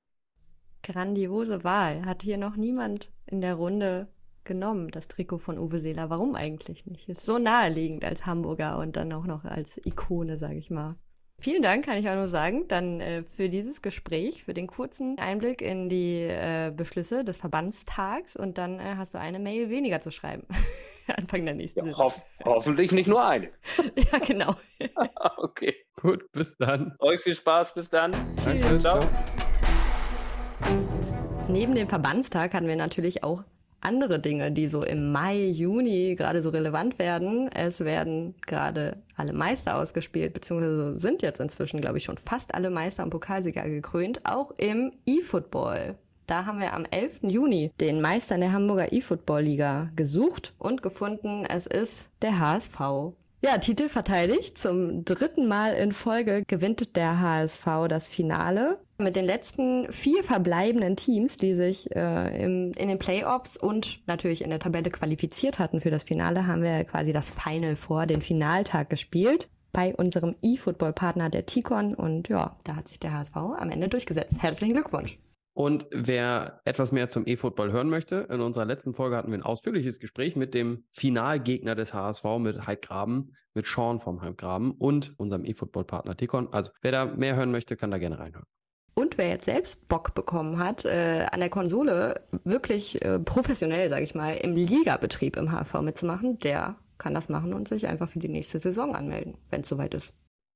Speaker 2: Grandiose Wahl. Hat hier noch niemand in der Runde genommen, das Trikot von Uwe Seeler. Warum eigentlich nicht? Ist so naheliegend als Hamburger und dann auch noch als Ikone, sage ich mal. Vielen Dank, kann ich auch nur sagen, dann äh, für dieses Gespräch, für den kurzen Einblick in die äh, Beschlüsse des Verbandstags und dann äh, hast du eine Mail weniger zu schreiben. Anfang der nächsten
Speaker 3: ja, hoff Hoffentlich nicht nur eine.
Speaker 2: ja, genau.
Speaker 3: okay.
Speaker 1: Gut, bis dann.
Speaker 3: Euch viel Spaß, bis dann.
Speaker 1: Tschüss. Danke, ciao.
Speaker 2: Neben dem Verbandstag hatten wir natürlich auch andere Dinge, die so im Mai, Juni gerade so relevant werden. Es werden gerade alle Meister ausgespielt, beziehungsweise sind jetzt inzwischen, glaube ich, schon fast alle Meister und Pokalsieger gekrönt, auch im E-Football. Da haben wir am 11. Juni den Meister in der Hamburger E-Football-Liga gesucht und gefunden. Es ist der HSV. Ja, Titel verteidigt. Zum dritten Mal in Folge gewinnt der HSV das Finale. Mit den letzten vier verbleibenden Teams, die sich äh, im, in den Playoffs und natürlich in der Tabelle qualifiziert hatten für das Finale, haben wir quasi das Final vor, den Finaltag gespielt bei unserem E-Football-Partner der Ticon und ja, da hat sich der HSV am Ende durchgesetzt. Herzlichen Glückwunsch.
Speaker 1: Und wer etwas mehr zum E-Football hören möchte, in unserer letzten Folge hatten wir ein ausführliches Gespräch mit dem Finalgegner des HSV, mit Heidgraben, mit Sean vom Heidgraben und unserem E-Football-Partner Ticon. Also wer da mehr hören möchte, kann da gerne reinhören.
Speaker 2: Und wer jetzt selbst Bock bekommen hat, äh, an der Konsole wirklich äh, professionell, sage ich mal, im Ligabetrieb im HV mitzumachen, der kann das machen und sich einfach für die nächste Saison anmelden, wenn es soweit ist.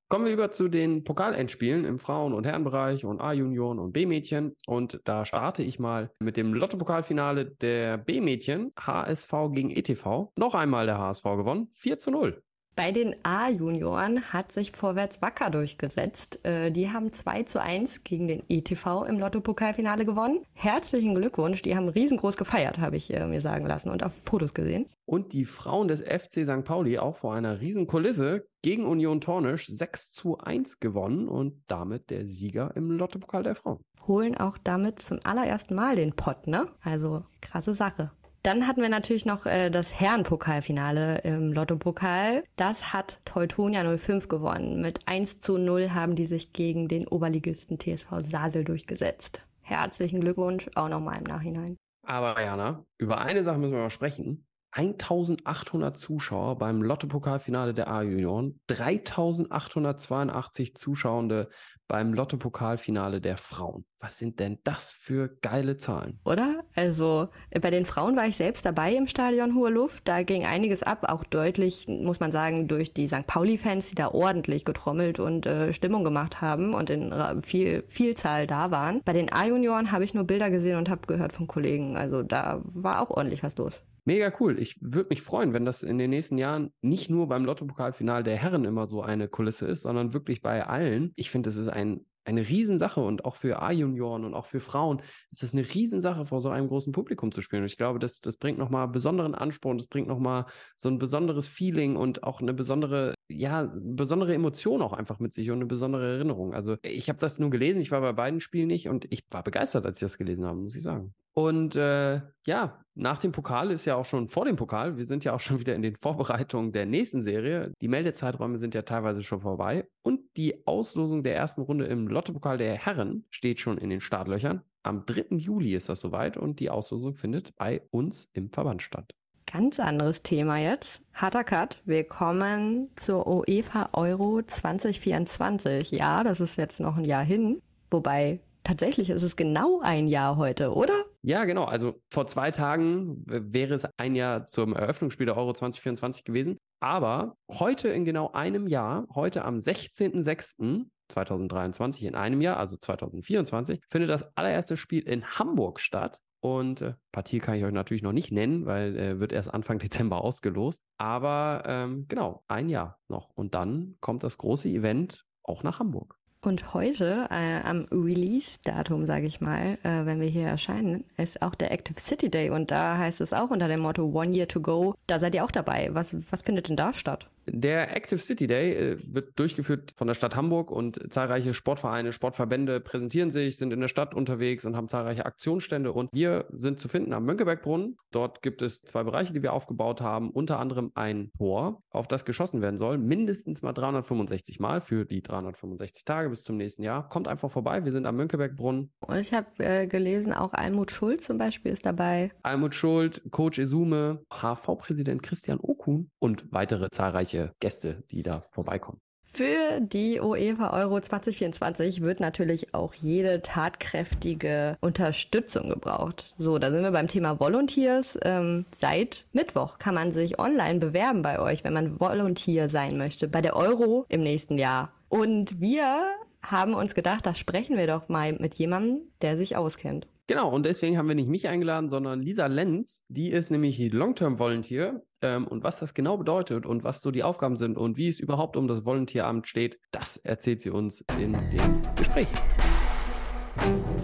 Speaker 1: Kommen wir über zu den Pokalendspielen im Frauen- und Herrenbereich und A-Junioren und B-Mädchen. Und da starte ich mal mit dem Lotto-Pokalfinale der B-Mädchen, HSV gegen ETV. Noch einmal der HSV gewonnen, 4 zu 0.
Speaker 2: Bei den A-Junioren hat sich Vorwärts Wacker durchgesetzt. Äh, die haben 2 zu 1 gegen den ETV im Lotto-Pokalfinale gewonnen. Herzlichen Glückwunsch, die haben riesengroß gefeiert, habe ich äh, mir sagen lassen und auf Fotos gesehen.
Speaker 1: Und die Frauen des FC St. Pauli auch vor einer riesen Kulisse gegen Union Tornisch 6 zu 1 gewonnen und damit der Sieger im Lottopokal der Frauen.
Speaker 2: Holen auch damit zum allerersten Mal den Pott, ne? Also krasse Sache. Dann hatten wir natürlich noch äh, das Herrenpokalfinale im Lottopokal. Das hat Teutonia 05 gewonnen. Mit 1 zu 0 haben die sich gegen den Oberligisten TSV Sasel durchgesetzt. Herzlichen Glückwunsch auch nochmal im Nachhinein.
Speaker 1: Aber Jana, über eine Sache müssen wir mal sprechen. 1800 Zuschauer beim Lottopokalfinale der A-Junioren, 3882 Zuschauende beim Lottopokalfinale der Frauen. Was sind denn das für geile Zahlen?
Speaker 2: Oder? Also bei den Frauen war ich selbst dabei im Stadion Hohe Luft. Da ging einiges ab, auch deutlich, muss man sagen, durch die St. Pauli-Fans, die da ordentlich getrommelt und äh, Stimmung gemacht haben und in viel Vielzahl da waren. Bei den A-Junioren habe ich nur Bilder gesehen und habe gehört von Kollegen. Also da war auch ordentlich was los.
Speaker 1: Mega cool. Ich würde mich freuen, wenn das in den nächsten Jahren nicht nur beim Lottopokalfinal der Herren immer so eine Kulisse ist, sondern wirklich bei allen. Ich finde, das ist ein, eine Riesensache und auch für A-Junioren und auch für Frauen ist das eine Riesensache, vor so einem großen Publikum zu spielen. Und ich glaube, das, das bringt nochmal besonderen Ansporn, das bringt nochmal so ein besonderes Feeling und auch eine besondere, ja, besondere Emotion auch einfach mit sich und eine besondere Erinnerung. Also ich habe das nur gelesen, ich war bei beiden Spielen nicht und ich war begeistert, als ich das gelesen habe, muss ich sagen. Und äh, ja, nach dem Pokal ist ja auch schon vor dem Pokal. Wir sind ja auch schon wieder in den Vorbereitungen der nächsten Serie. Die Meldezeiträume sind ja teilweise schon vorbei. Und die Auslosung der ersten Runde im Lottopokal der Herren steht schon in den Startlöchern. Am 3. Juli ist das soweit und die Auslosung findet bei uns im Verband statt.
Speaker 2: Ganz anderes Thema jetzt. Harter Cut. Wir kommen zur UEFA Euro 2024. Ja, das ist jetzt noch ein Jahr hin. Wobei Tatsächlich ist es genau ein Jahr heute, oder?
Speaker 1: Ja, genau. Also vor zwei Tagen wäre es ein Jahr zum Eröffnungsspiel der Euro 2024 gewesen. Aber heute in genau einem Jahr, heute am 16.06.2023 in einem Jahr, also 2024, findet das allererste Spiel in Hamburg statt. Und äh, Partie kann ich euch natürlich noch nicht nennen, weil äh, wird erst Anfang Dezember ausgelost. Aber ähm, genau, ein Jahr noch. Und dann kommt das große Event auch nach Hamburg.
Speaker 2: Und heute, äh, am Release-Datum, sage ich mal, äh, wenn wir hier erscheinen, ist auch der Active City Day. Und da heißt es auch unter dem Motto One Year to Go. Da seid ihr auch dabei. Was, was findet denn da statt?
Speaker 1: Der Active City Day äh, wird durchgeführt von der Stadt Hamburg und zahlreiche Sportvereine, Sportverbände präsentieren sich, sind in der Stadt unterwegs und haben zahlreiche Aktionsstände. Und wir sind zu finden am Mönckebergbrunnen. Dort gibt es zwei Bereiche, die wir aufgebaut haben. Unter anderem ein Tor, auf das geschossen werden soll. Mindestens mal 365 Mal für die 365 Tage bis zum nächsten Jahr. Kommt einfach vorbei. Wir sind am Mönckebergbrunnen.
Speaker 2: Und ich habe äh, gelesen, auch Almut Schuld zum Beispiel ist dabei.
Speaker 1: Almut Schuld, Coach Esume, HV-Präsident Christian Okun und weitere zahlreiche zahlreiche Gäste, die da vorbeikommen.
Speaker 2: Für die UEFA Euro 2024 wird natürlich auch jede tatkräftige Unterstützung gebraucht. So, da sind wir beim Thema Volunteers. Ähm, seit Mittwoch kann man sich online bewerben bei euch, wenn man Volunteer sein möchte, bei der Euro im nächsten Jahr. Und wir haben uns gedacht, da sprechen wir doch mal mit jemandem, der sich auskennt.
Speaker 1: Genau, und deswegen haben wir nicht mich eingeladen, sondern Lisa Lenz. Die ist nämlich Long-Term Volunteer. Ähm, und was das genau bedeutet und was so die Aufgaben sind und wie es überhaupt um das Volunteeramt steht, das erzählt sie uns in dem Gespräch.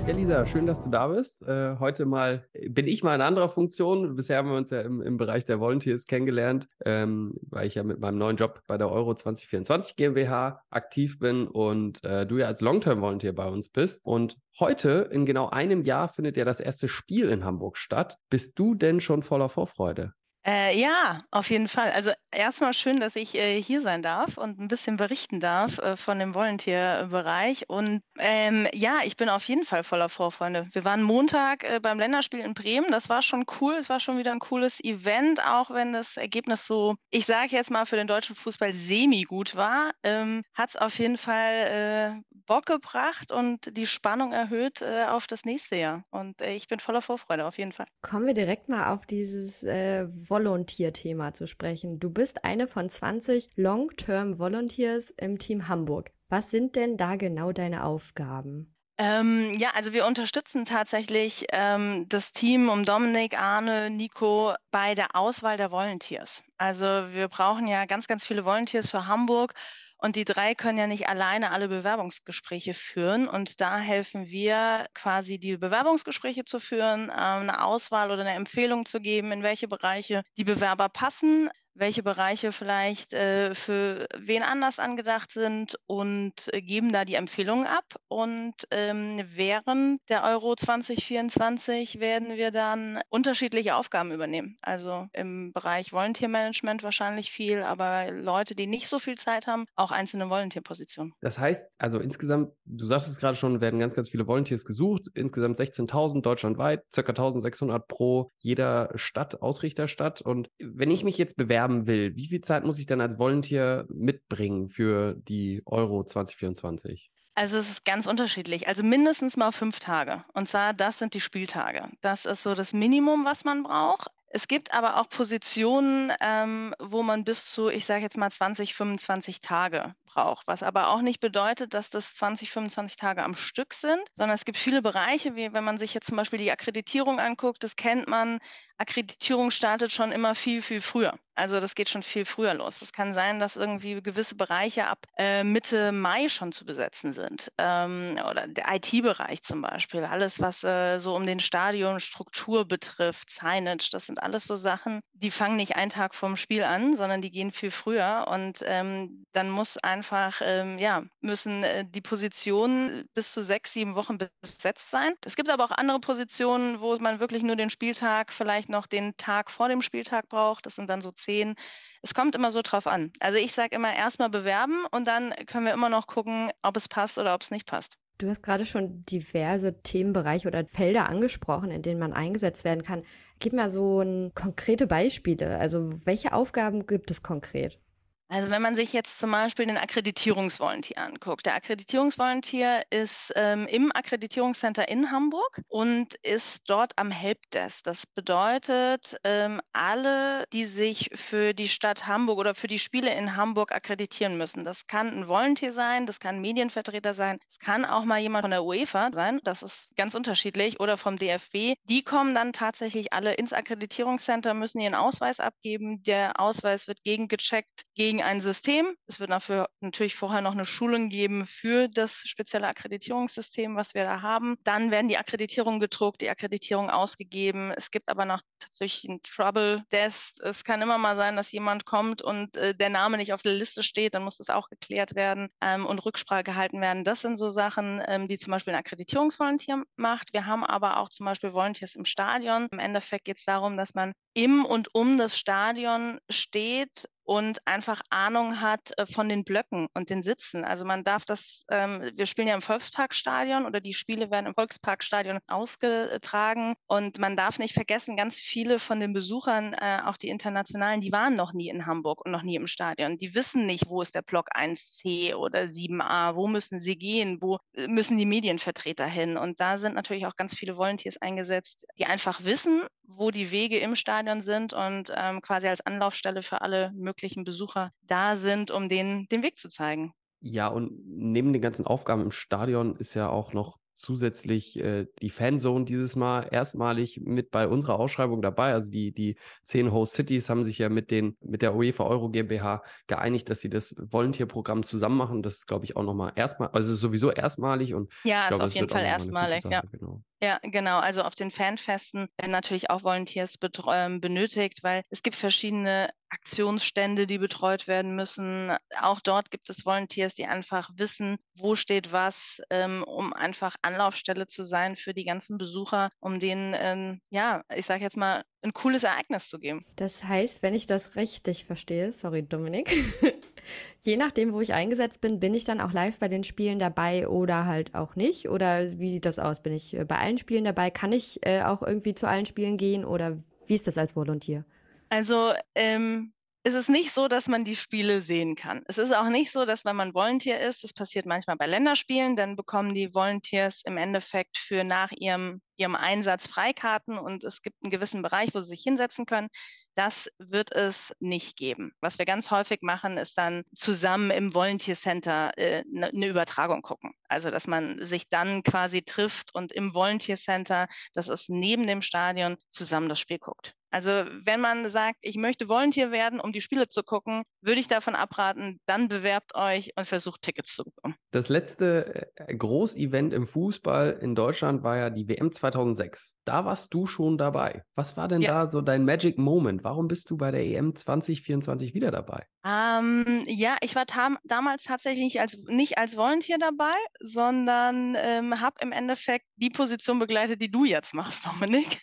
Speaker 1: Ja, Lisa, schön, dass du da bist. Äh, heute mal bin ich mal in anderer Funktion. Bisher haben wir uns ja im, im Bereich der Volunteers kennengelernt, ähm, weil ich ja mit meinem neuen Job bei der Euro 2024 GmbH aktiv bin und äh, du ja als Long-Term Volunteer bei uns bist. Und heute, in genau einem Jahr, findet ja das erste Spiel in Hamburg statt. Bist du denn schon voller Vorfreude?
Speaker 4: Äh, ja, auf jeden Fall. Also erstmal schön, dass ich äh, hier sein darf und ein bisschen berichten darf äh, von dem Volunteer-Bereich. Und ähm, ja, ich bin auf jeden Fall voller Vorfreude. Wir waren Montag äh, beim Länderspiel in Bremen. Das war schon cool. Es war schon wieder ein cooles Event, auch wenn das Ergebnis so, ich sage jetzt mal, für den deutschen Fußball semi-gut war. Ähm, Hat es auf jeden Fall äh, Bock gebracht und die Spannung erhöht äh, auf das nächste Jahr. Und ich bin voller Vorfreude auf jeden Fall.
Speaker 2: Kommen wir direkt mal auf dieses Volunteer-Thema zu sprechen. Du bist eine von 20 Long-Term Volunteers im Team Hamburg. Was sind denn da genau deine Aufgaben?
Speaker 4: Ähm, ja, also wir unterstützen tatsächlich ähm, das Team um Dominik, Arne, Nico bei der Auswahl der Volunteers. Also wir brauchen ja ganz, ganz viele Volunteers für Hamburg und die drei können ja nicht alleine alle Bewerbungsgespräche führen. Und da helfen wir quasi, die Bewerbungsgespräche zu führen, ähm, eine Auswahl oder eine Empfehlung zu geben, in welche Bereiche die Bewerber passen, welche Bereiche vielleicht äh, für wen anders angedacht sind und äh, geben da die Empfehlungen ab. Und ähm, während der Euro 2024 werden wir dann unterschiedliche Aufgaben übernehmen. Also im Bereich Volunteer-Management wahrscheinlich viel, aber Leute, die nicht so viel Zeit haben, auch einzelne Volunteer-Positionen.
Speaker 1: Das heißt, also insgesamt, du sagst es gerade schon, werden ganz, ganz viele Volunteers gesucht, insgesamt 16.000 deutschlandweit, circa 1.600 pro jeder Stadt, Ausrichterstadt. Und wenn ich mich jetzt bewerbe, bewerben will, wie viel Zeit muss ich dann als Volunteer mitbringen für die Euro 2024?
Speaker 4: Also es ist ganz unterschiedlich. Also mindestens mal fünf Tage. Und zwar, das sind die Spieltage. Das ist so das Minimum, was man braucht. Es gibt aber auch Positionen, ähm, wo man bis zu, ich sage jetzt mal 20, 25 Tage braucht, was aber auch nicht bedeutet, dass das 20, 25 Tage am Stück sind, sondern es gibt viele Bereiche, wie wenn man sich jetzt zum Beispiel die Akkreditierung anguckt, das kennt man, Akkreditierung startet schon immer viel, viel früher. Also das geht schon viel früher los. Es kann sein, dass irgendwie gewisse Bereiche ab äh, Mitte Mai schon zu besetzen sind. Ähm, oder der IT-Bereich zum Beispiel. Alles, was äh, so um den Stadion Struktur betrifft, Signage, das sind alles so Sachen, die fangen nicht einen Tag vorm Spiel an, sondern die gehen viel früher. Und ähm, dann muss einfach, ähm, ja, müssen äh, die Positionen bis zu sechs, sieben Wochen besetzt sein. Es gibt aber auch andere Positionen, wo man wirklich nur den Spieltag, vielleicht noch den Tag vor dem Spieltag braucht. Das sind dann so zehn. Es kommt immer so drauf an. Also ich sage immer erstmal bewerben und dann können wir immer noch gucken, ob es passt oder ob es nicht passt.
Speaker 2: Du hast gerade schon diverse Themenbereiche oder Felder angesprochen, in denen man eingesetzt werden kann. Gib mal so ein, konkrete Beispiele. Also welche Aufgaben gibt es konkret?
Speaker 4: Also wenn man sich jetzt zum Beispiel den Akkreditierungsvolontier anguckt. Der Akkreditierungsvolontier ist ähm, im Akkreditierungscenter in Hamburg und ist dort am Helpdesk. Das bedeutet, ähm, alle, die sich für die Stadt Hamburg oder für die Spiele in Hamburg akkreditieren müssen. Das kann ein Volunteer sein, das kann ein Medienvertreter sein, es kann auch mal jemand von der UEFA sein, das ist ganz unterschiedlich, oder vom DFB. Die kommen dann tatsächlich alle ins Akkreditierungscenter, müssen ihren Ausweis abgeben. Der Ausweis wird gegengecheckt gegen ein System. Es wird dafür natürlich vorher noch eine Schulung geben für das spezielle Akkreditierungssystem, was wir da haben. Dann werden die Akkreditierungen gedruckt, die Akkreditierung ausgegeben. Es gibt aber noch tatsächlich ein Trouble Desk. Es kann immer mal sein, dass jemand kommt und äh, der Name nicht auf der Liste steht. Dann muss das auch geklärt werden ähm, und Rücksprache gehalten werden. Das sind so Sachen, ähm, die zum Beispiel ein Akkreditierungsvolontier macht. Wir haben aber auch zum Beispiel Volunteers im Stadion. Im Endeffekt geht es darum, dass man im und um das Stadion steht und einfach Ahnung hat äh, von den Blöcken und den Sitzen. Also man darf das, ähm, wir spielen ja im Volksparkstadion oder die Spiele werden im Volksparkstadion ausgetragen und man darf nicht vergessen, ganz viele von den Besuchern, äh, auch die internationalen, die waren noch nie in Hamburg und noch nie im Stadion. Die wissen nicht, wo ist der Block 1c oder 7a, wo müssen sie gehen, wo äh, müssen die Medienvertreter hin. Und da sind natürlich auch ganz viele Volunteers eingesetzt, die einfach wissen, wo die Wege im Stadion sind und ähm, quasi als Anlaufstelle für alle möglichen Besucher da sind, um denen den Weg zu zeigen.
Speaker 1: Ja, und neben den ganzen Aufgaben im Stadion ist ja auch noch zusätzlich äh, die Fanzone dieses Mal erstmalig mit bei unserer Ausschreibung dabei. Also die, die zehn Host Cities haben sich ja mit, den, mit der UEFA Euro GmbH geeinigt, dass sie das Volunteer-Programm zusammen machen. Das ist, glaube ich, auch nochmal erstmal, also sowieso erstmalig und
Speaker 4: ja, ist
Speaker 1: glaube,
Speaker 4: auf jeden Fall erstmalig, ja. Genau. Ja, genau. Also auf den Fanfesten werden natürlich auch Volunteers ähm, benötigt, weil es gibt verschiedene Aktionsstände, die betreut werden müssen. Auch dort gibt es Volunteers, die einfach wissen, wo steht was, ähm, um einfach Anlaufstelle zu sein für die ganzen Besucher, um denen, ähm, ja, ich sage jetzt mal, ein cooles Ereignis zu geben.
Speaker 2: Das heißt, wenn ich das richtig verstehe, sorry Dominik, je nachdem, wo ich eingesetzt bin, bin ich dann auch live bei den Spielen dabei oder halt auch nicht? Oder wie sieht das aus? Bin ich äh, bei allen Spielen dabei? Kann ich äh, auch irgendwie zu allen Spielen gehen oder wie ist das als Volontier?
Speaker 4: Also ähm, es ist nicht so, dass man die Spiele sehen kann. Es ist auch nicht so, dass wenn man Volunteer ist, das passiert manchmal bei Länderspielen, dann bekommen die Volunteers im Endeffekt für nach ihrem, ihrem Einsatz Freikarten und es gibt einen gewissen Bereich, wo sie sich hinsetzen können. Das wird es nicht geben. Was wir ganz häufig machen, ist dann zusammen im Volunteer Center äh, eine ne Übertragung gucken. Also, dass man sich dann quasi trifft und im Volunteer Center, das ist neben dem Stadion, zusammen das Spiel guckt. Also wenn man sagt, ich möchte Volunteer werden, um die Spiele zu gucken, würde ich davon abraten, dann bewerbt euch und versucht Tickets zu bekommen.
Speaker 1: Das letzte äh, Großevent im Fußball in Deutschland war ja die WM 2006. Da warst du schon dabei. Was war denn ja. da so dein Magic Moment? Warum bist du bei der EM 2024 wieder dabei?
Speaker 4: Ähm, ja, ich war damals tatsächlich als, nicht als Volunteer dabei, sondern ähm, habe im Endeffekt die Position begleitet, die du jetzt machst, Dominik.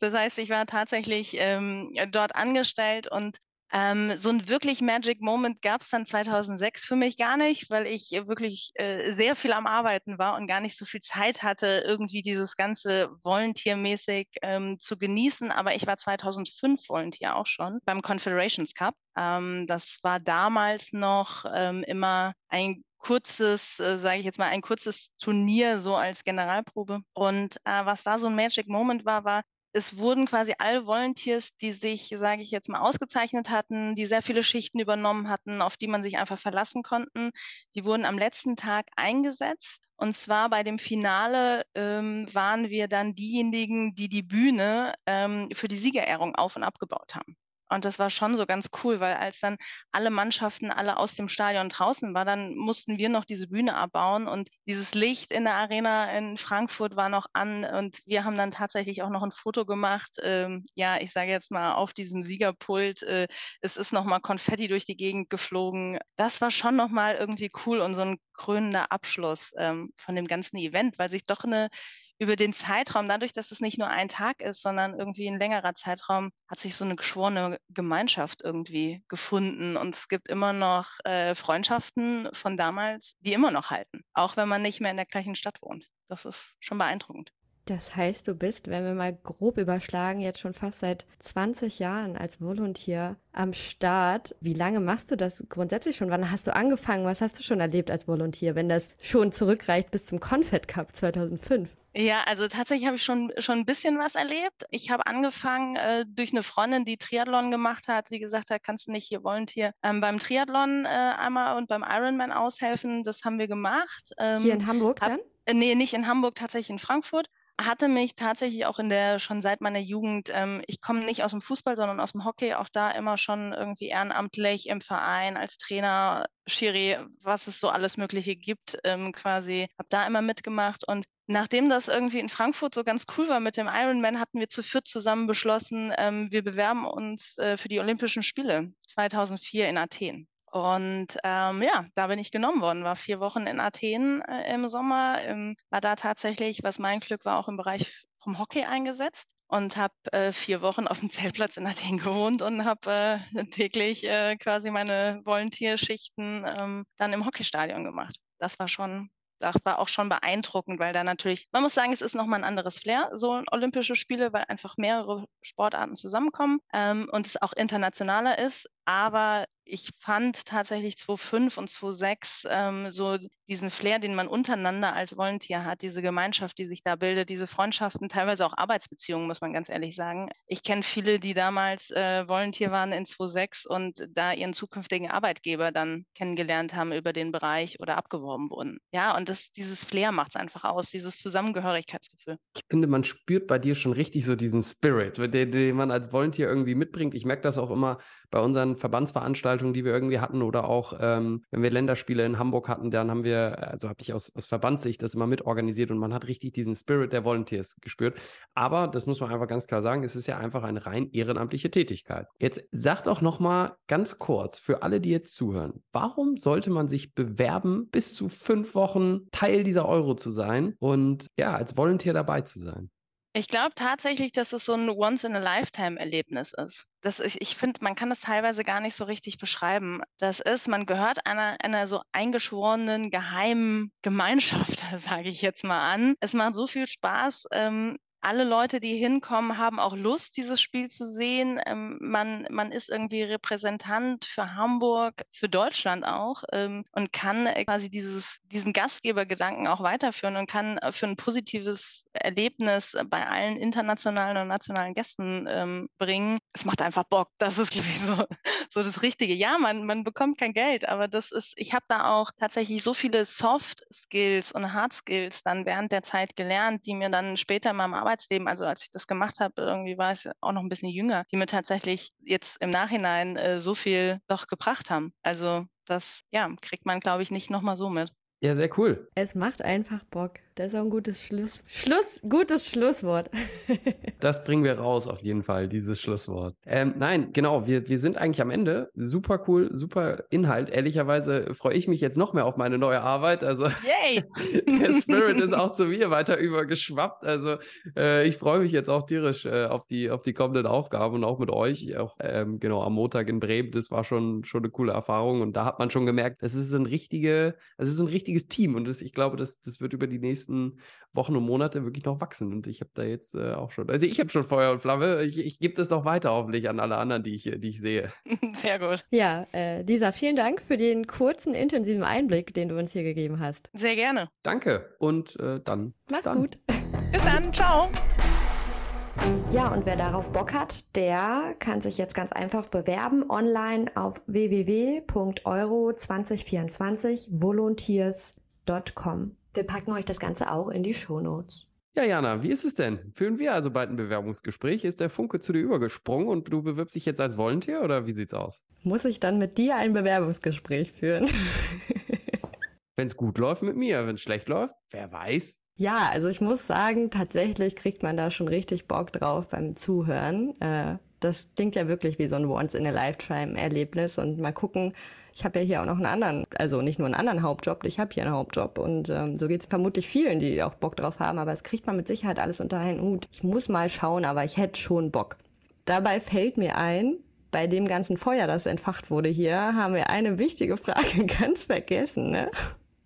Speaker 4: Das heißt, ich war tatsächlich ähm, dort angestellt und ähm, so ein wirklich Magic Moment gab es dann 2006 für mich gar nicht, weil ich wirklich äh, sehr viel am Arbeiten war und gar nicht so viel Zeit hatte, irgendwie dieses ganze Volunteer-mäßig ähm, zu genießen. Aber ich war 2005 Volunteer auch schon beim Confederations Cup. Ähm, das war damals noch ähm, immer ein kurzes, äh, sage ich jetzt mal, ein kurzes Turnier so als Generalprobe. Und äh, was da so ein Magic Moment war, war, es wurden quasi alle Volunteers, die sich, sage ich jetzt mal, ausgezeichnet hatten, die sehr viele Schichten übernommen hatten, auf die man sich einfach verlassen konnten, die wurden am letzten Tag eingesetzt. Und zwar bei dem Finale ähm, waren wir dann diejenigen, die die Bühne ähm, für die Siegerehrung auf und abgebaut haben. Und das war schon so ganz cool, weil als dann alle Mannschaften alle aus dem Stadion draußen waren, dann mussten wir noch diese Bühne abbauen und dieses Licht in der Arena in Frankfurt war noch an und wir haben dann tatsächlich auch noch ein Foto gemacht. Ähm, ja, ich sage jetzt mal auf diesem Siegerpult. Äh, es ist noch mal Konfetti durch die Gegend geflogen. Das war schon noch mal irgendwie cool und so ein krönender Abschluss ähm, von dem ganzen Event, weil sich doch eine über den Zeitraum, dadurch, dass es nicht nur ein Tag ist, sondern irgendwie ein längerer Zeitraum, hat sich so eine geschworene Gemeinschaft irgendwie gefunden. Und es gibt immer noch äh, Freundschaften von damals, die immer noch halten, auch wenn man nicht mehr in der gleichen Stadt wohnt. Das ist schon beeindruckend.
Speaker 2: Das heißt, du bist, wenn wir mal grob überschlagen, jetzt schon fast seit 20 Jahren als Volunteer am Start. Wie lange machst du das grundsätzlich schon? Wann hast du angefangen? Was hast du schon erlebt als Volunteer, wenn das schon zurückreicht bis zum Confed Cup 2005?
Speaker 4: Ja, also tatsächlich habe ich schon, schon ein bisschen was erlebt. Ich habe angefangen äh, durch eine Freundin, die Triathlon gemacht hat, die gesagt hat, kannst du nicht hier Volunteer ähm, beim Triathlon äh, einmal und beim Ironman aushelfen. Das haben wir gemacht.
Speaker 2: Ähm, hier in Hamburg hab, dann?
Speaker 4: Äh, nee, nicht in Hamburg, tatsächlich in Frankfurt hatte mich tatsächlich auch in der, schon seit meiner Jugend, ähm, ich komme nicht aus dem Fußball, sondern aus dem Hockey, auch da immer schon irgendwie ehrenamtlich im Verein, als Trainer, Schiri, was es so alles Mögliche gibt, ähm, quasi, habe da immer mitgemacht und Nachdem das irgendwie in Frankfurt so ganz cool war mit dem Ironman, hatten wir zu viert zusammen beschlossen, ähm, wir bewerben uns äh, für die Olympischen Spiele 2004 in Athen. Und ähm, ja, da bin ich genommen worden, war vier Wochen in Athen äh, im Sommer, ähm, war da tatsächlich, was mein Glück war, auch im Bereich vom Hockey eingesetzt und habe äh, vier Wochen auf dem Zeltplatz in Athen gewohnt und habe äh, täglich äh, quasi meine Volunteerschichten ähm, dann im Hockeystadion gemacht. Das war schon das war auch schon beeindruckend, weil da natürlich, man muss sagen, es ist nochmal ein anderes Flair, so Olympische Spiele, weil einfach mehrere Sportarten zusammenkommen ähm, und es auch internationaler ist. Aber ich fand tatsächlich 2.5 und 2.6 ähm, so diesen Flair, den man untereinander als Volunteer hat, diese Gemeinschaft, die sich da bildet, diese Freundschaften, teilweise auch Arbeitsbeziehungen, muss man ganz ehrlich sagen. Ich kenne viele, die damals äh, Volunteer waren in 2.6 und da ihren zukünftigen Arbeitgeber dann kennengelernt haben über den Bereich oder abgeworben wurden. Ja, und das, dieses Flair macht es einfach aus, dieses Zusammengehörigkeitsgefühl.
Speaker 1: Ich finde, man spürt bei dir schon richtig so diesen Spirit, den, den man als Volunteer irgendwie mitbringt. Ich merke das auch immer bei unseren Verbandsveranstaltungen, die wir irgendwie hatten oder auch, ähm, wenn wir Länderspiele in Hamburg hatten, dann haben wir, also habe ich aus, aus Verbandssicht das immer mitorganisiert und man hat richtig diesen Spirit der Volunteers gespürt. Aber das muss man einfach ganz klar sagen, es ist ja einfach eine rein ehrenamtliche Tätigkeit. Jetzt sagt auch noch mal ganz kurz für alle, die jetzt zuhören, warum sollte man sich bewerben, bis zu fünf Wochen Teil dieser Euro zu sein und ja, als Volunteer dabei zu sein?
Speaker 4: Ich glaube tatsächlich, dass es so ein Once-in-a-Lifetime-Erlebnis ist. Das ich ich finde, man kann das teilweise gar nicht so richtig beschreiben. Das ist, man gehört einer, einer so eingeschworenen geheimen Gemeinschaft, sage ich jetzt mal an. Es macht so viel Spaß. Ähm, alle Leute, die hinkommen, haben auch Lust, dieses Spiel zu sehen. Ähm, man, man ist irgendwie Repräsentant für Hamburg, für Deutschland auch ähm, und kann äh, quasi dieses, diesen Gastgebergedanken auch weiterführen und kann äh, für ein positives Erlebnis bei allen internationalen und nationalen Gästen ähm, bringen. Es macht einfach Bock. Das ist, glaube ich, so, so das Richtige. Ja, man, man bekommt kein Geld, aber das ist, ich habe da auch tatsächlich so viele Soft Skills und Hard Skills dann während der Zeit gelernt, die mir dann später in meinem Arbeit Arbeitsleben, also als ich das gemacht habe, irgendwie war ich auch noch ein bisschen jünger, die mir tatsächlich jetzt im Nachhinein äh, so viel doch gebracht haben. Also das, ja, kriegt man, glaube ich, nicht nochmal so mit.
Speaker 1: Ja, sehr cool.
Speaker 2: Es macht einfach Bock. Das ist auch ein gutes Schluss, Schluss, gutes Schlusswort.
Speaker 1: das bringen wir raus auf jeden Fall, dieses Schlusswort. Ähm, nein, genau, wir, wir sind eigentlich am Ende. Super cool, super Inhalt. Ehrlicherweise freue ich mich jetzt noch mehr auf meine neue Arbeit. Also
Speaker 4: Yay!
Speaker 1: der Spirit ist auch zu mir weiter übergeschwappt. Also äh, ich freue mich jetzt auch tierisch äh, auf, die, auf die kommenden Aufgaben und auch mit euch. Auch ähm, genau am Montag in Bremen. Das war schon, schon eine coole Erfahrung. Und da hat man schon gemerkt, es ist ein richtige, es ist ein richtiges Team. Und das, ich glaube, das, das wird über die nächsten nächsten Wochen und Monate wirklich noch wachsen. Und ich habe da jetzt äh, auch schon, also ich habe schon Feuer und Flamme. Ich, ich gebe das noch weiter hoffentlich an alle anderen, die ich, die ich sehe.
Speaker 4: Sehr gut.
Speaker 2: Ja, äh, Lisa, vielen Dank für den kurzen, intensiven Einblick, den du uns hier gegeben hast.
Speaker 4: Sehr gerne.
Speaker 1: Danke und äh, dann.
Speaker 2: Mach's
Speaker 1: dann.
Speaker 2: gut.
Speaker 4: Bis dann. Ciao.
Speaker 2: Ja, und wer darauf Bock hat, der kann sich jetzt ganz einfach bewerben online auf www.euro2024volunteers.com. Wir packen euch das Ganze auch in die Shownotes.
Speaker 1: Ja, Jana, wie ist es denn? Führen wir also bald ein Bewerbungsgespräch? Ist der Funke zu dir übergesprungen und du bewirbst dich jetzt als Volunteer oder wie sieht's aus?
Speaker 2: Muss ich dann mit dir ein Bewerbungsgespräch führen?
Speaker 1: Wenn es gut läuft mit mir, wenn es schlecht läuft, wer weiß.
Speaker 2: Ja, also ich muss sagen, tatsächlich kriegt man da schon richtig Bock drauf beim Zuhören. Äh, das klingt ja wirklich wie so ein Once-in-a-Lifetime-Erlebnis und mal gucken, ich habe ja hier auch noch einen anderen, also nicht nur einen anderen Hauptjob, ich habe hier einen Hauptjob und ähm, so geht es vermutlich vielen, die auch Bock drauf haben, aber es kriegt man mit Sicherheit alles unter einen Hut. Ich muss mal schauen, aber ich hätte schon Bock. Dabei fällt mir ein, bei dem ganzen Feuer, das entfacht wurde hier, haben wir eine wichtige Frage ganz vergessen, ne?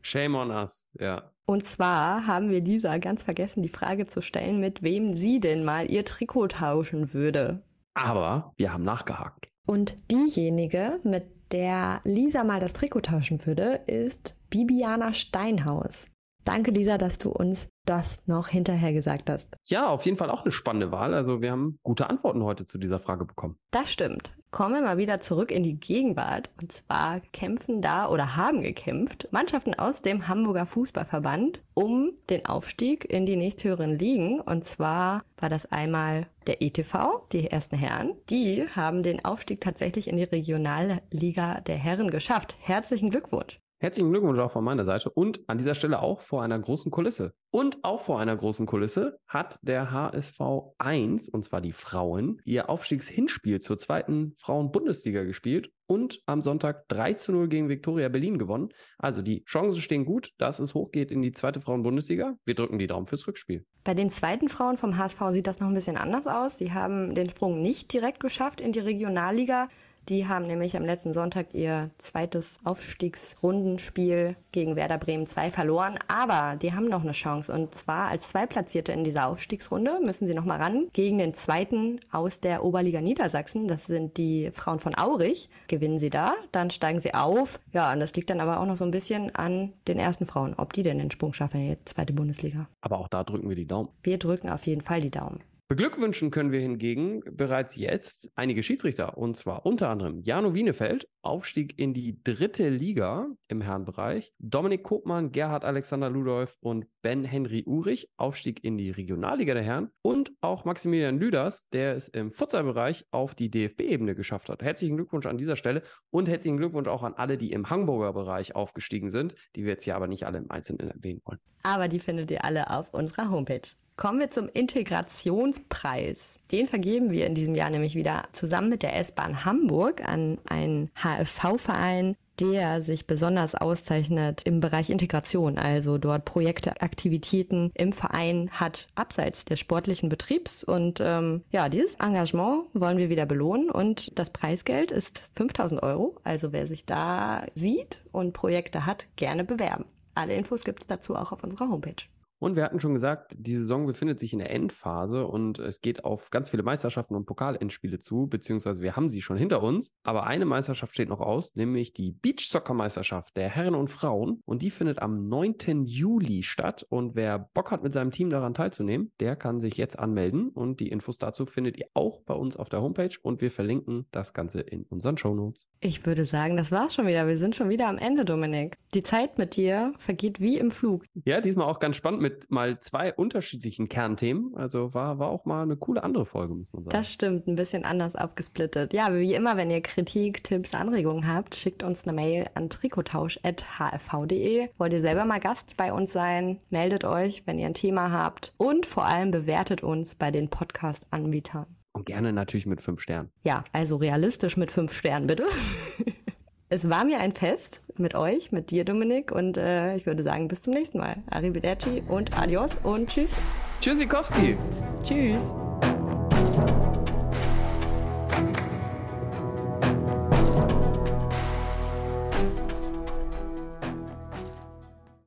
Speaker 1: Shame on us, ja.
Speaker 2: Und zwar haben wir Lisa ganz vergessen, die Frage zu stellen, mit wem sie denn mal ihr Trikot tauschen würde.
Speaker 1: Aber wir haben nachgehakt.
Speaker 2: Und diejenige, mit der Lisa mal das Trikot tauschen würde, ist Bibiana Steinhaus. Danke, Lisa, dass du uns das noch hinterher gesagt hast.
Speaker 1: Ja, auf jeden Fall auch eine spannende Wahl. Also wir haben gute Antworten heute zu dieser Frage bekommen.
Speaker 2: Das stimmt. Kommen wir mal wieder zurück in die Gegenwart. Und zwar kämpfen da oder haben gekämpft Mannschaften aus dem Hamburger Fußballverband um den Aufstieg in die nächsthöheren Ligen. Und zwar war das einmal der ETV, die ersten Herren. Die haben den Aufstieg tatsächlich in die Regionalliga der Herren geschafft. Herzlichen Glückwunsch.
Speaker 1: Herzlichen Glückwunsch auch von meiner Seite und an dieser Stelle auch vor einer großen Kulisse. Und auch vor einer großen Kulisse hat der HSV 1, und zwar die Frauen, ihr Aufstiegshinspiel zur zweiten Frauen-Bundesliga gespielt und am Sonntag 3 zu 0 gegen Viktoria Berlin gewonnen. Also die Chancen stehen gut, dass es hochgeht in die zweite Frauen-Bundesliga. Wir drücken die Daumen fürs Rückspiel.
Speaker 2: Bei den zweiten Frauen vom HSV sieht das noch ein bisschen anders aus. Die haben den Sprung nicht direkt geschafft in die Regionalliga. Die haben nämlich am letzten Sonntag ihr zweites Aufstiegsrundenspiel gegen Werder Bremen 2 verloren. Aber die haben noch eine Chance. Und zwar als Zweitplatzierte in dieser Aufstiegsrunde müssen sie nochmal ran gegen den zweiten aus der Oberliga Niedersachsen. Das sind die Frauen von Aurich. Gewinnen sie da, dann steigen sie auf. Ja, und das liegt dann aber auch noch so ein bisschen an den ersten Frauen, ob die denn den Sprung schaffen in die zweite Bundesliga.
Speaker 1: Aber auch da drücken wir die Daumen.
Speaker 2: Wir drücken auf jeden Fall die Daumen.
Speaker 1: Beglückwünschen können wir hingegen bereits jetzt einige Schiedsrichter und zwar unter anderem Jano Wienefeld, Aufstieg in die dritte Liga im Herrenbereich, Dominik Kopmann, Gerhard Alexander Ludolf und Ben Henry Urich, Aufstieg in die Regionalliga der Herren und auch Maximilian Lüders, der es im Futsalbereich auf die DFB-Ebene geschafft hat. Herzlichen Glückwunsch an dieser Stelle und herzlichen Glückwunsch auch an alle, die im Hamburger Bereich aufgestiegen sind, die wir jetzt hier aber nicht alle im Einzelnen erwähnen wollen.
Speaker 2: Aber die findet ihr alle auf unserer Homepage. Kommen wir zum Integrationspreis. Den vergeben wir in diesem Jahr nämlich wieder zusammen mit der S-Bahn Hamburg an einen HFV-Verein, der sich besonders auszeichnet im Bereich Integration, also dort Projekte, Aktivitäten im Verein hat, abseits des sportlichen Betriebs. Und ähm, ja, dieses Engagement wollen wir wieder belohnen und das Preisgeld ist 5000 Euro. Also wer sich da sieht und Projekte hat, gerne bewerben. Alle Infos gibt es dazu auch auf unserer Homepage.
Speaker 1: Und wir hatten schon gesagt, die Saison befindet sich in der Endphase und es geht auf ganz viele Meisterschaften und Pokalendspiele zu, beziehungsweise wir haben sie schon hinter uns. Aber eine Meisterschaft steht noch aus, nämlich die Beach Soccer Meisterschaft der Herren und Frauen. Und die findet am 9. Juli statt. Und wer Bock hat, mit seinem Team daran teilzunehmen, der kann sich jetzt anmelden. Und die Infos dazu findet ihr auch bei uns auf der Homepage und wir verlinken das Ganze in unseren Show Notes.
Speaker 2: Ich würde sagen, das war's schon wieder. Wir sind schon wieder am Ende, Dominik. Die Zeit mit dir vergeht wie im Flug.
Speaker 1: Ja, diesmal auch ganz spannend mit mal zwei unterschiedlichen Kernthemen. Also war, war auch mal eine coole andere Folge, muss man sagen.
Speaker 2: Das stimmt, ein bisschen anders aufgesplittet. Ja, wie immer, wenn ihr Kritik, Tipps, Anregungen habt, schickt uns eine Mail an trikotausch.hfv.de. Wollt ihr selber mal Gast bei uns sein? Meldet euch, wenn ihr ein Thema habt. Und vor allem bewertet uns bei den Podcast-Anbietern.
Speaker 1: Und gerne natürlich mit fünf Sternen.
Speaker 2: Ja, also realistisch mit fünf Sternen, bitte. Es war mir ein Fest mit euch, mit dir, Dominik. Und äh, ich würde sagen, bis zum nächsten Mal. Arrivederci und adios und tschüss.
Speaker 1: Tschüssikowski.
Speaker 2: Tschüss.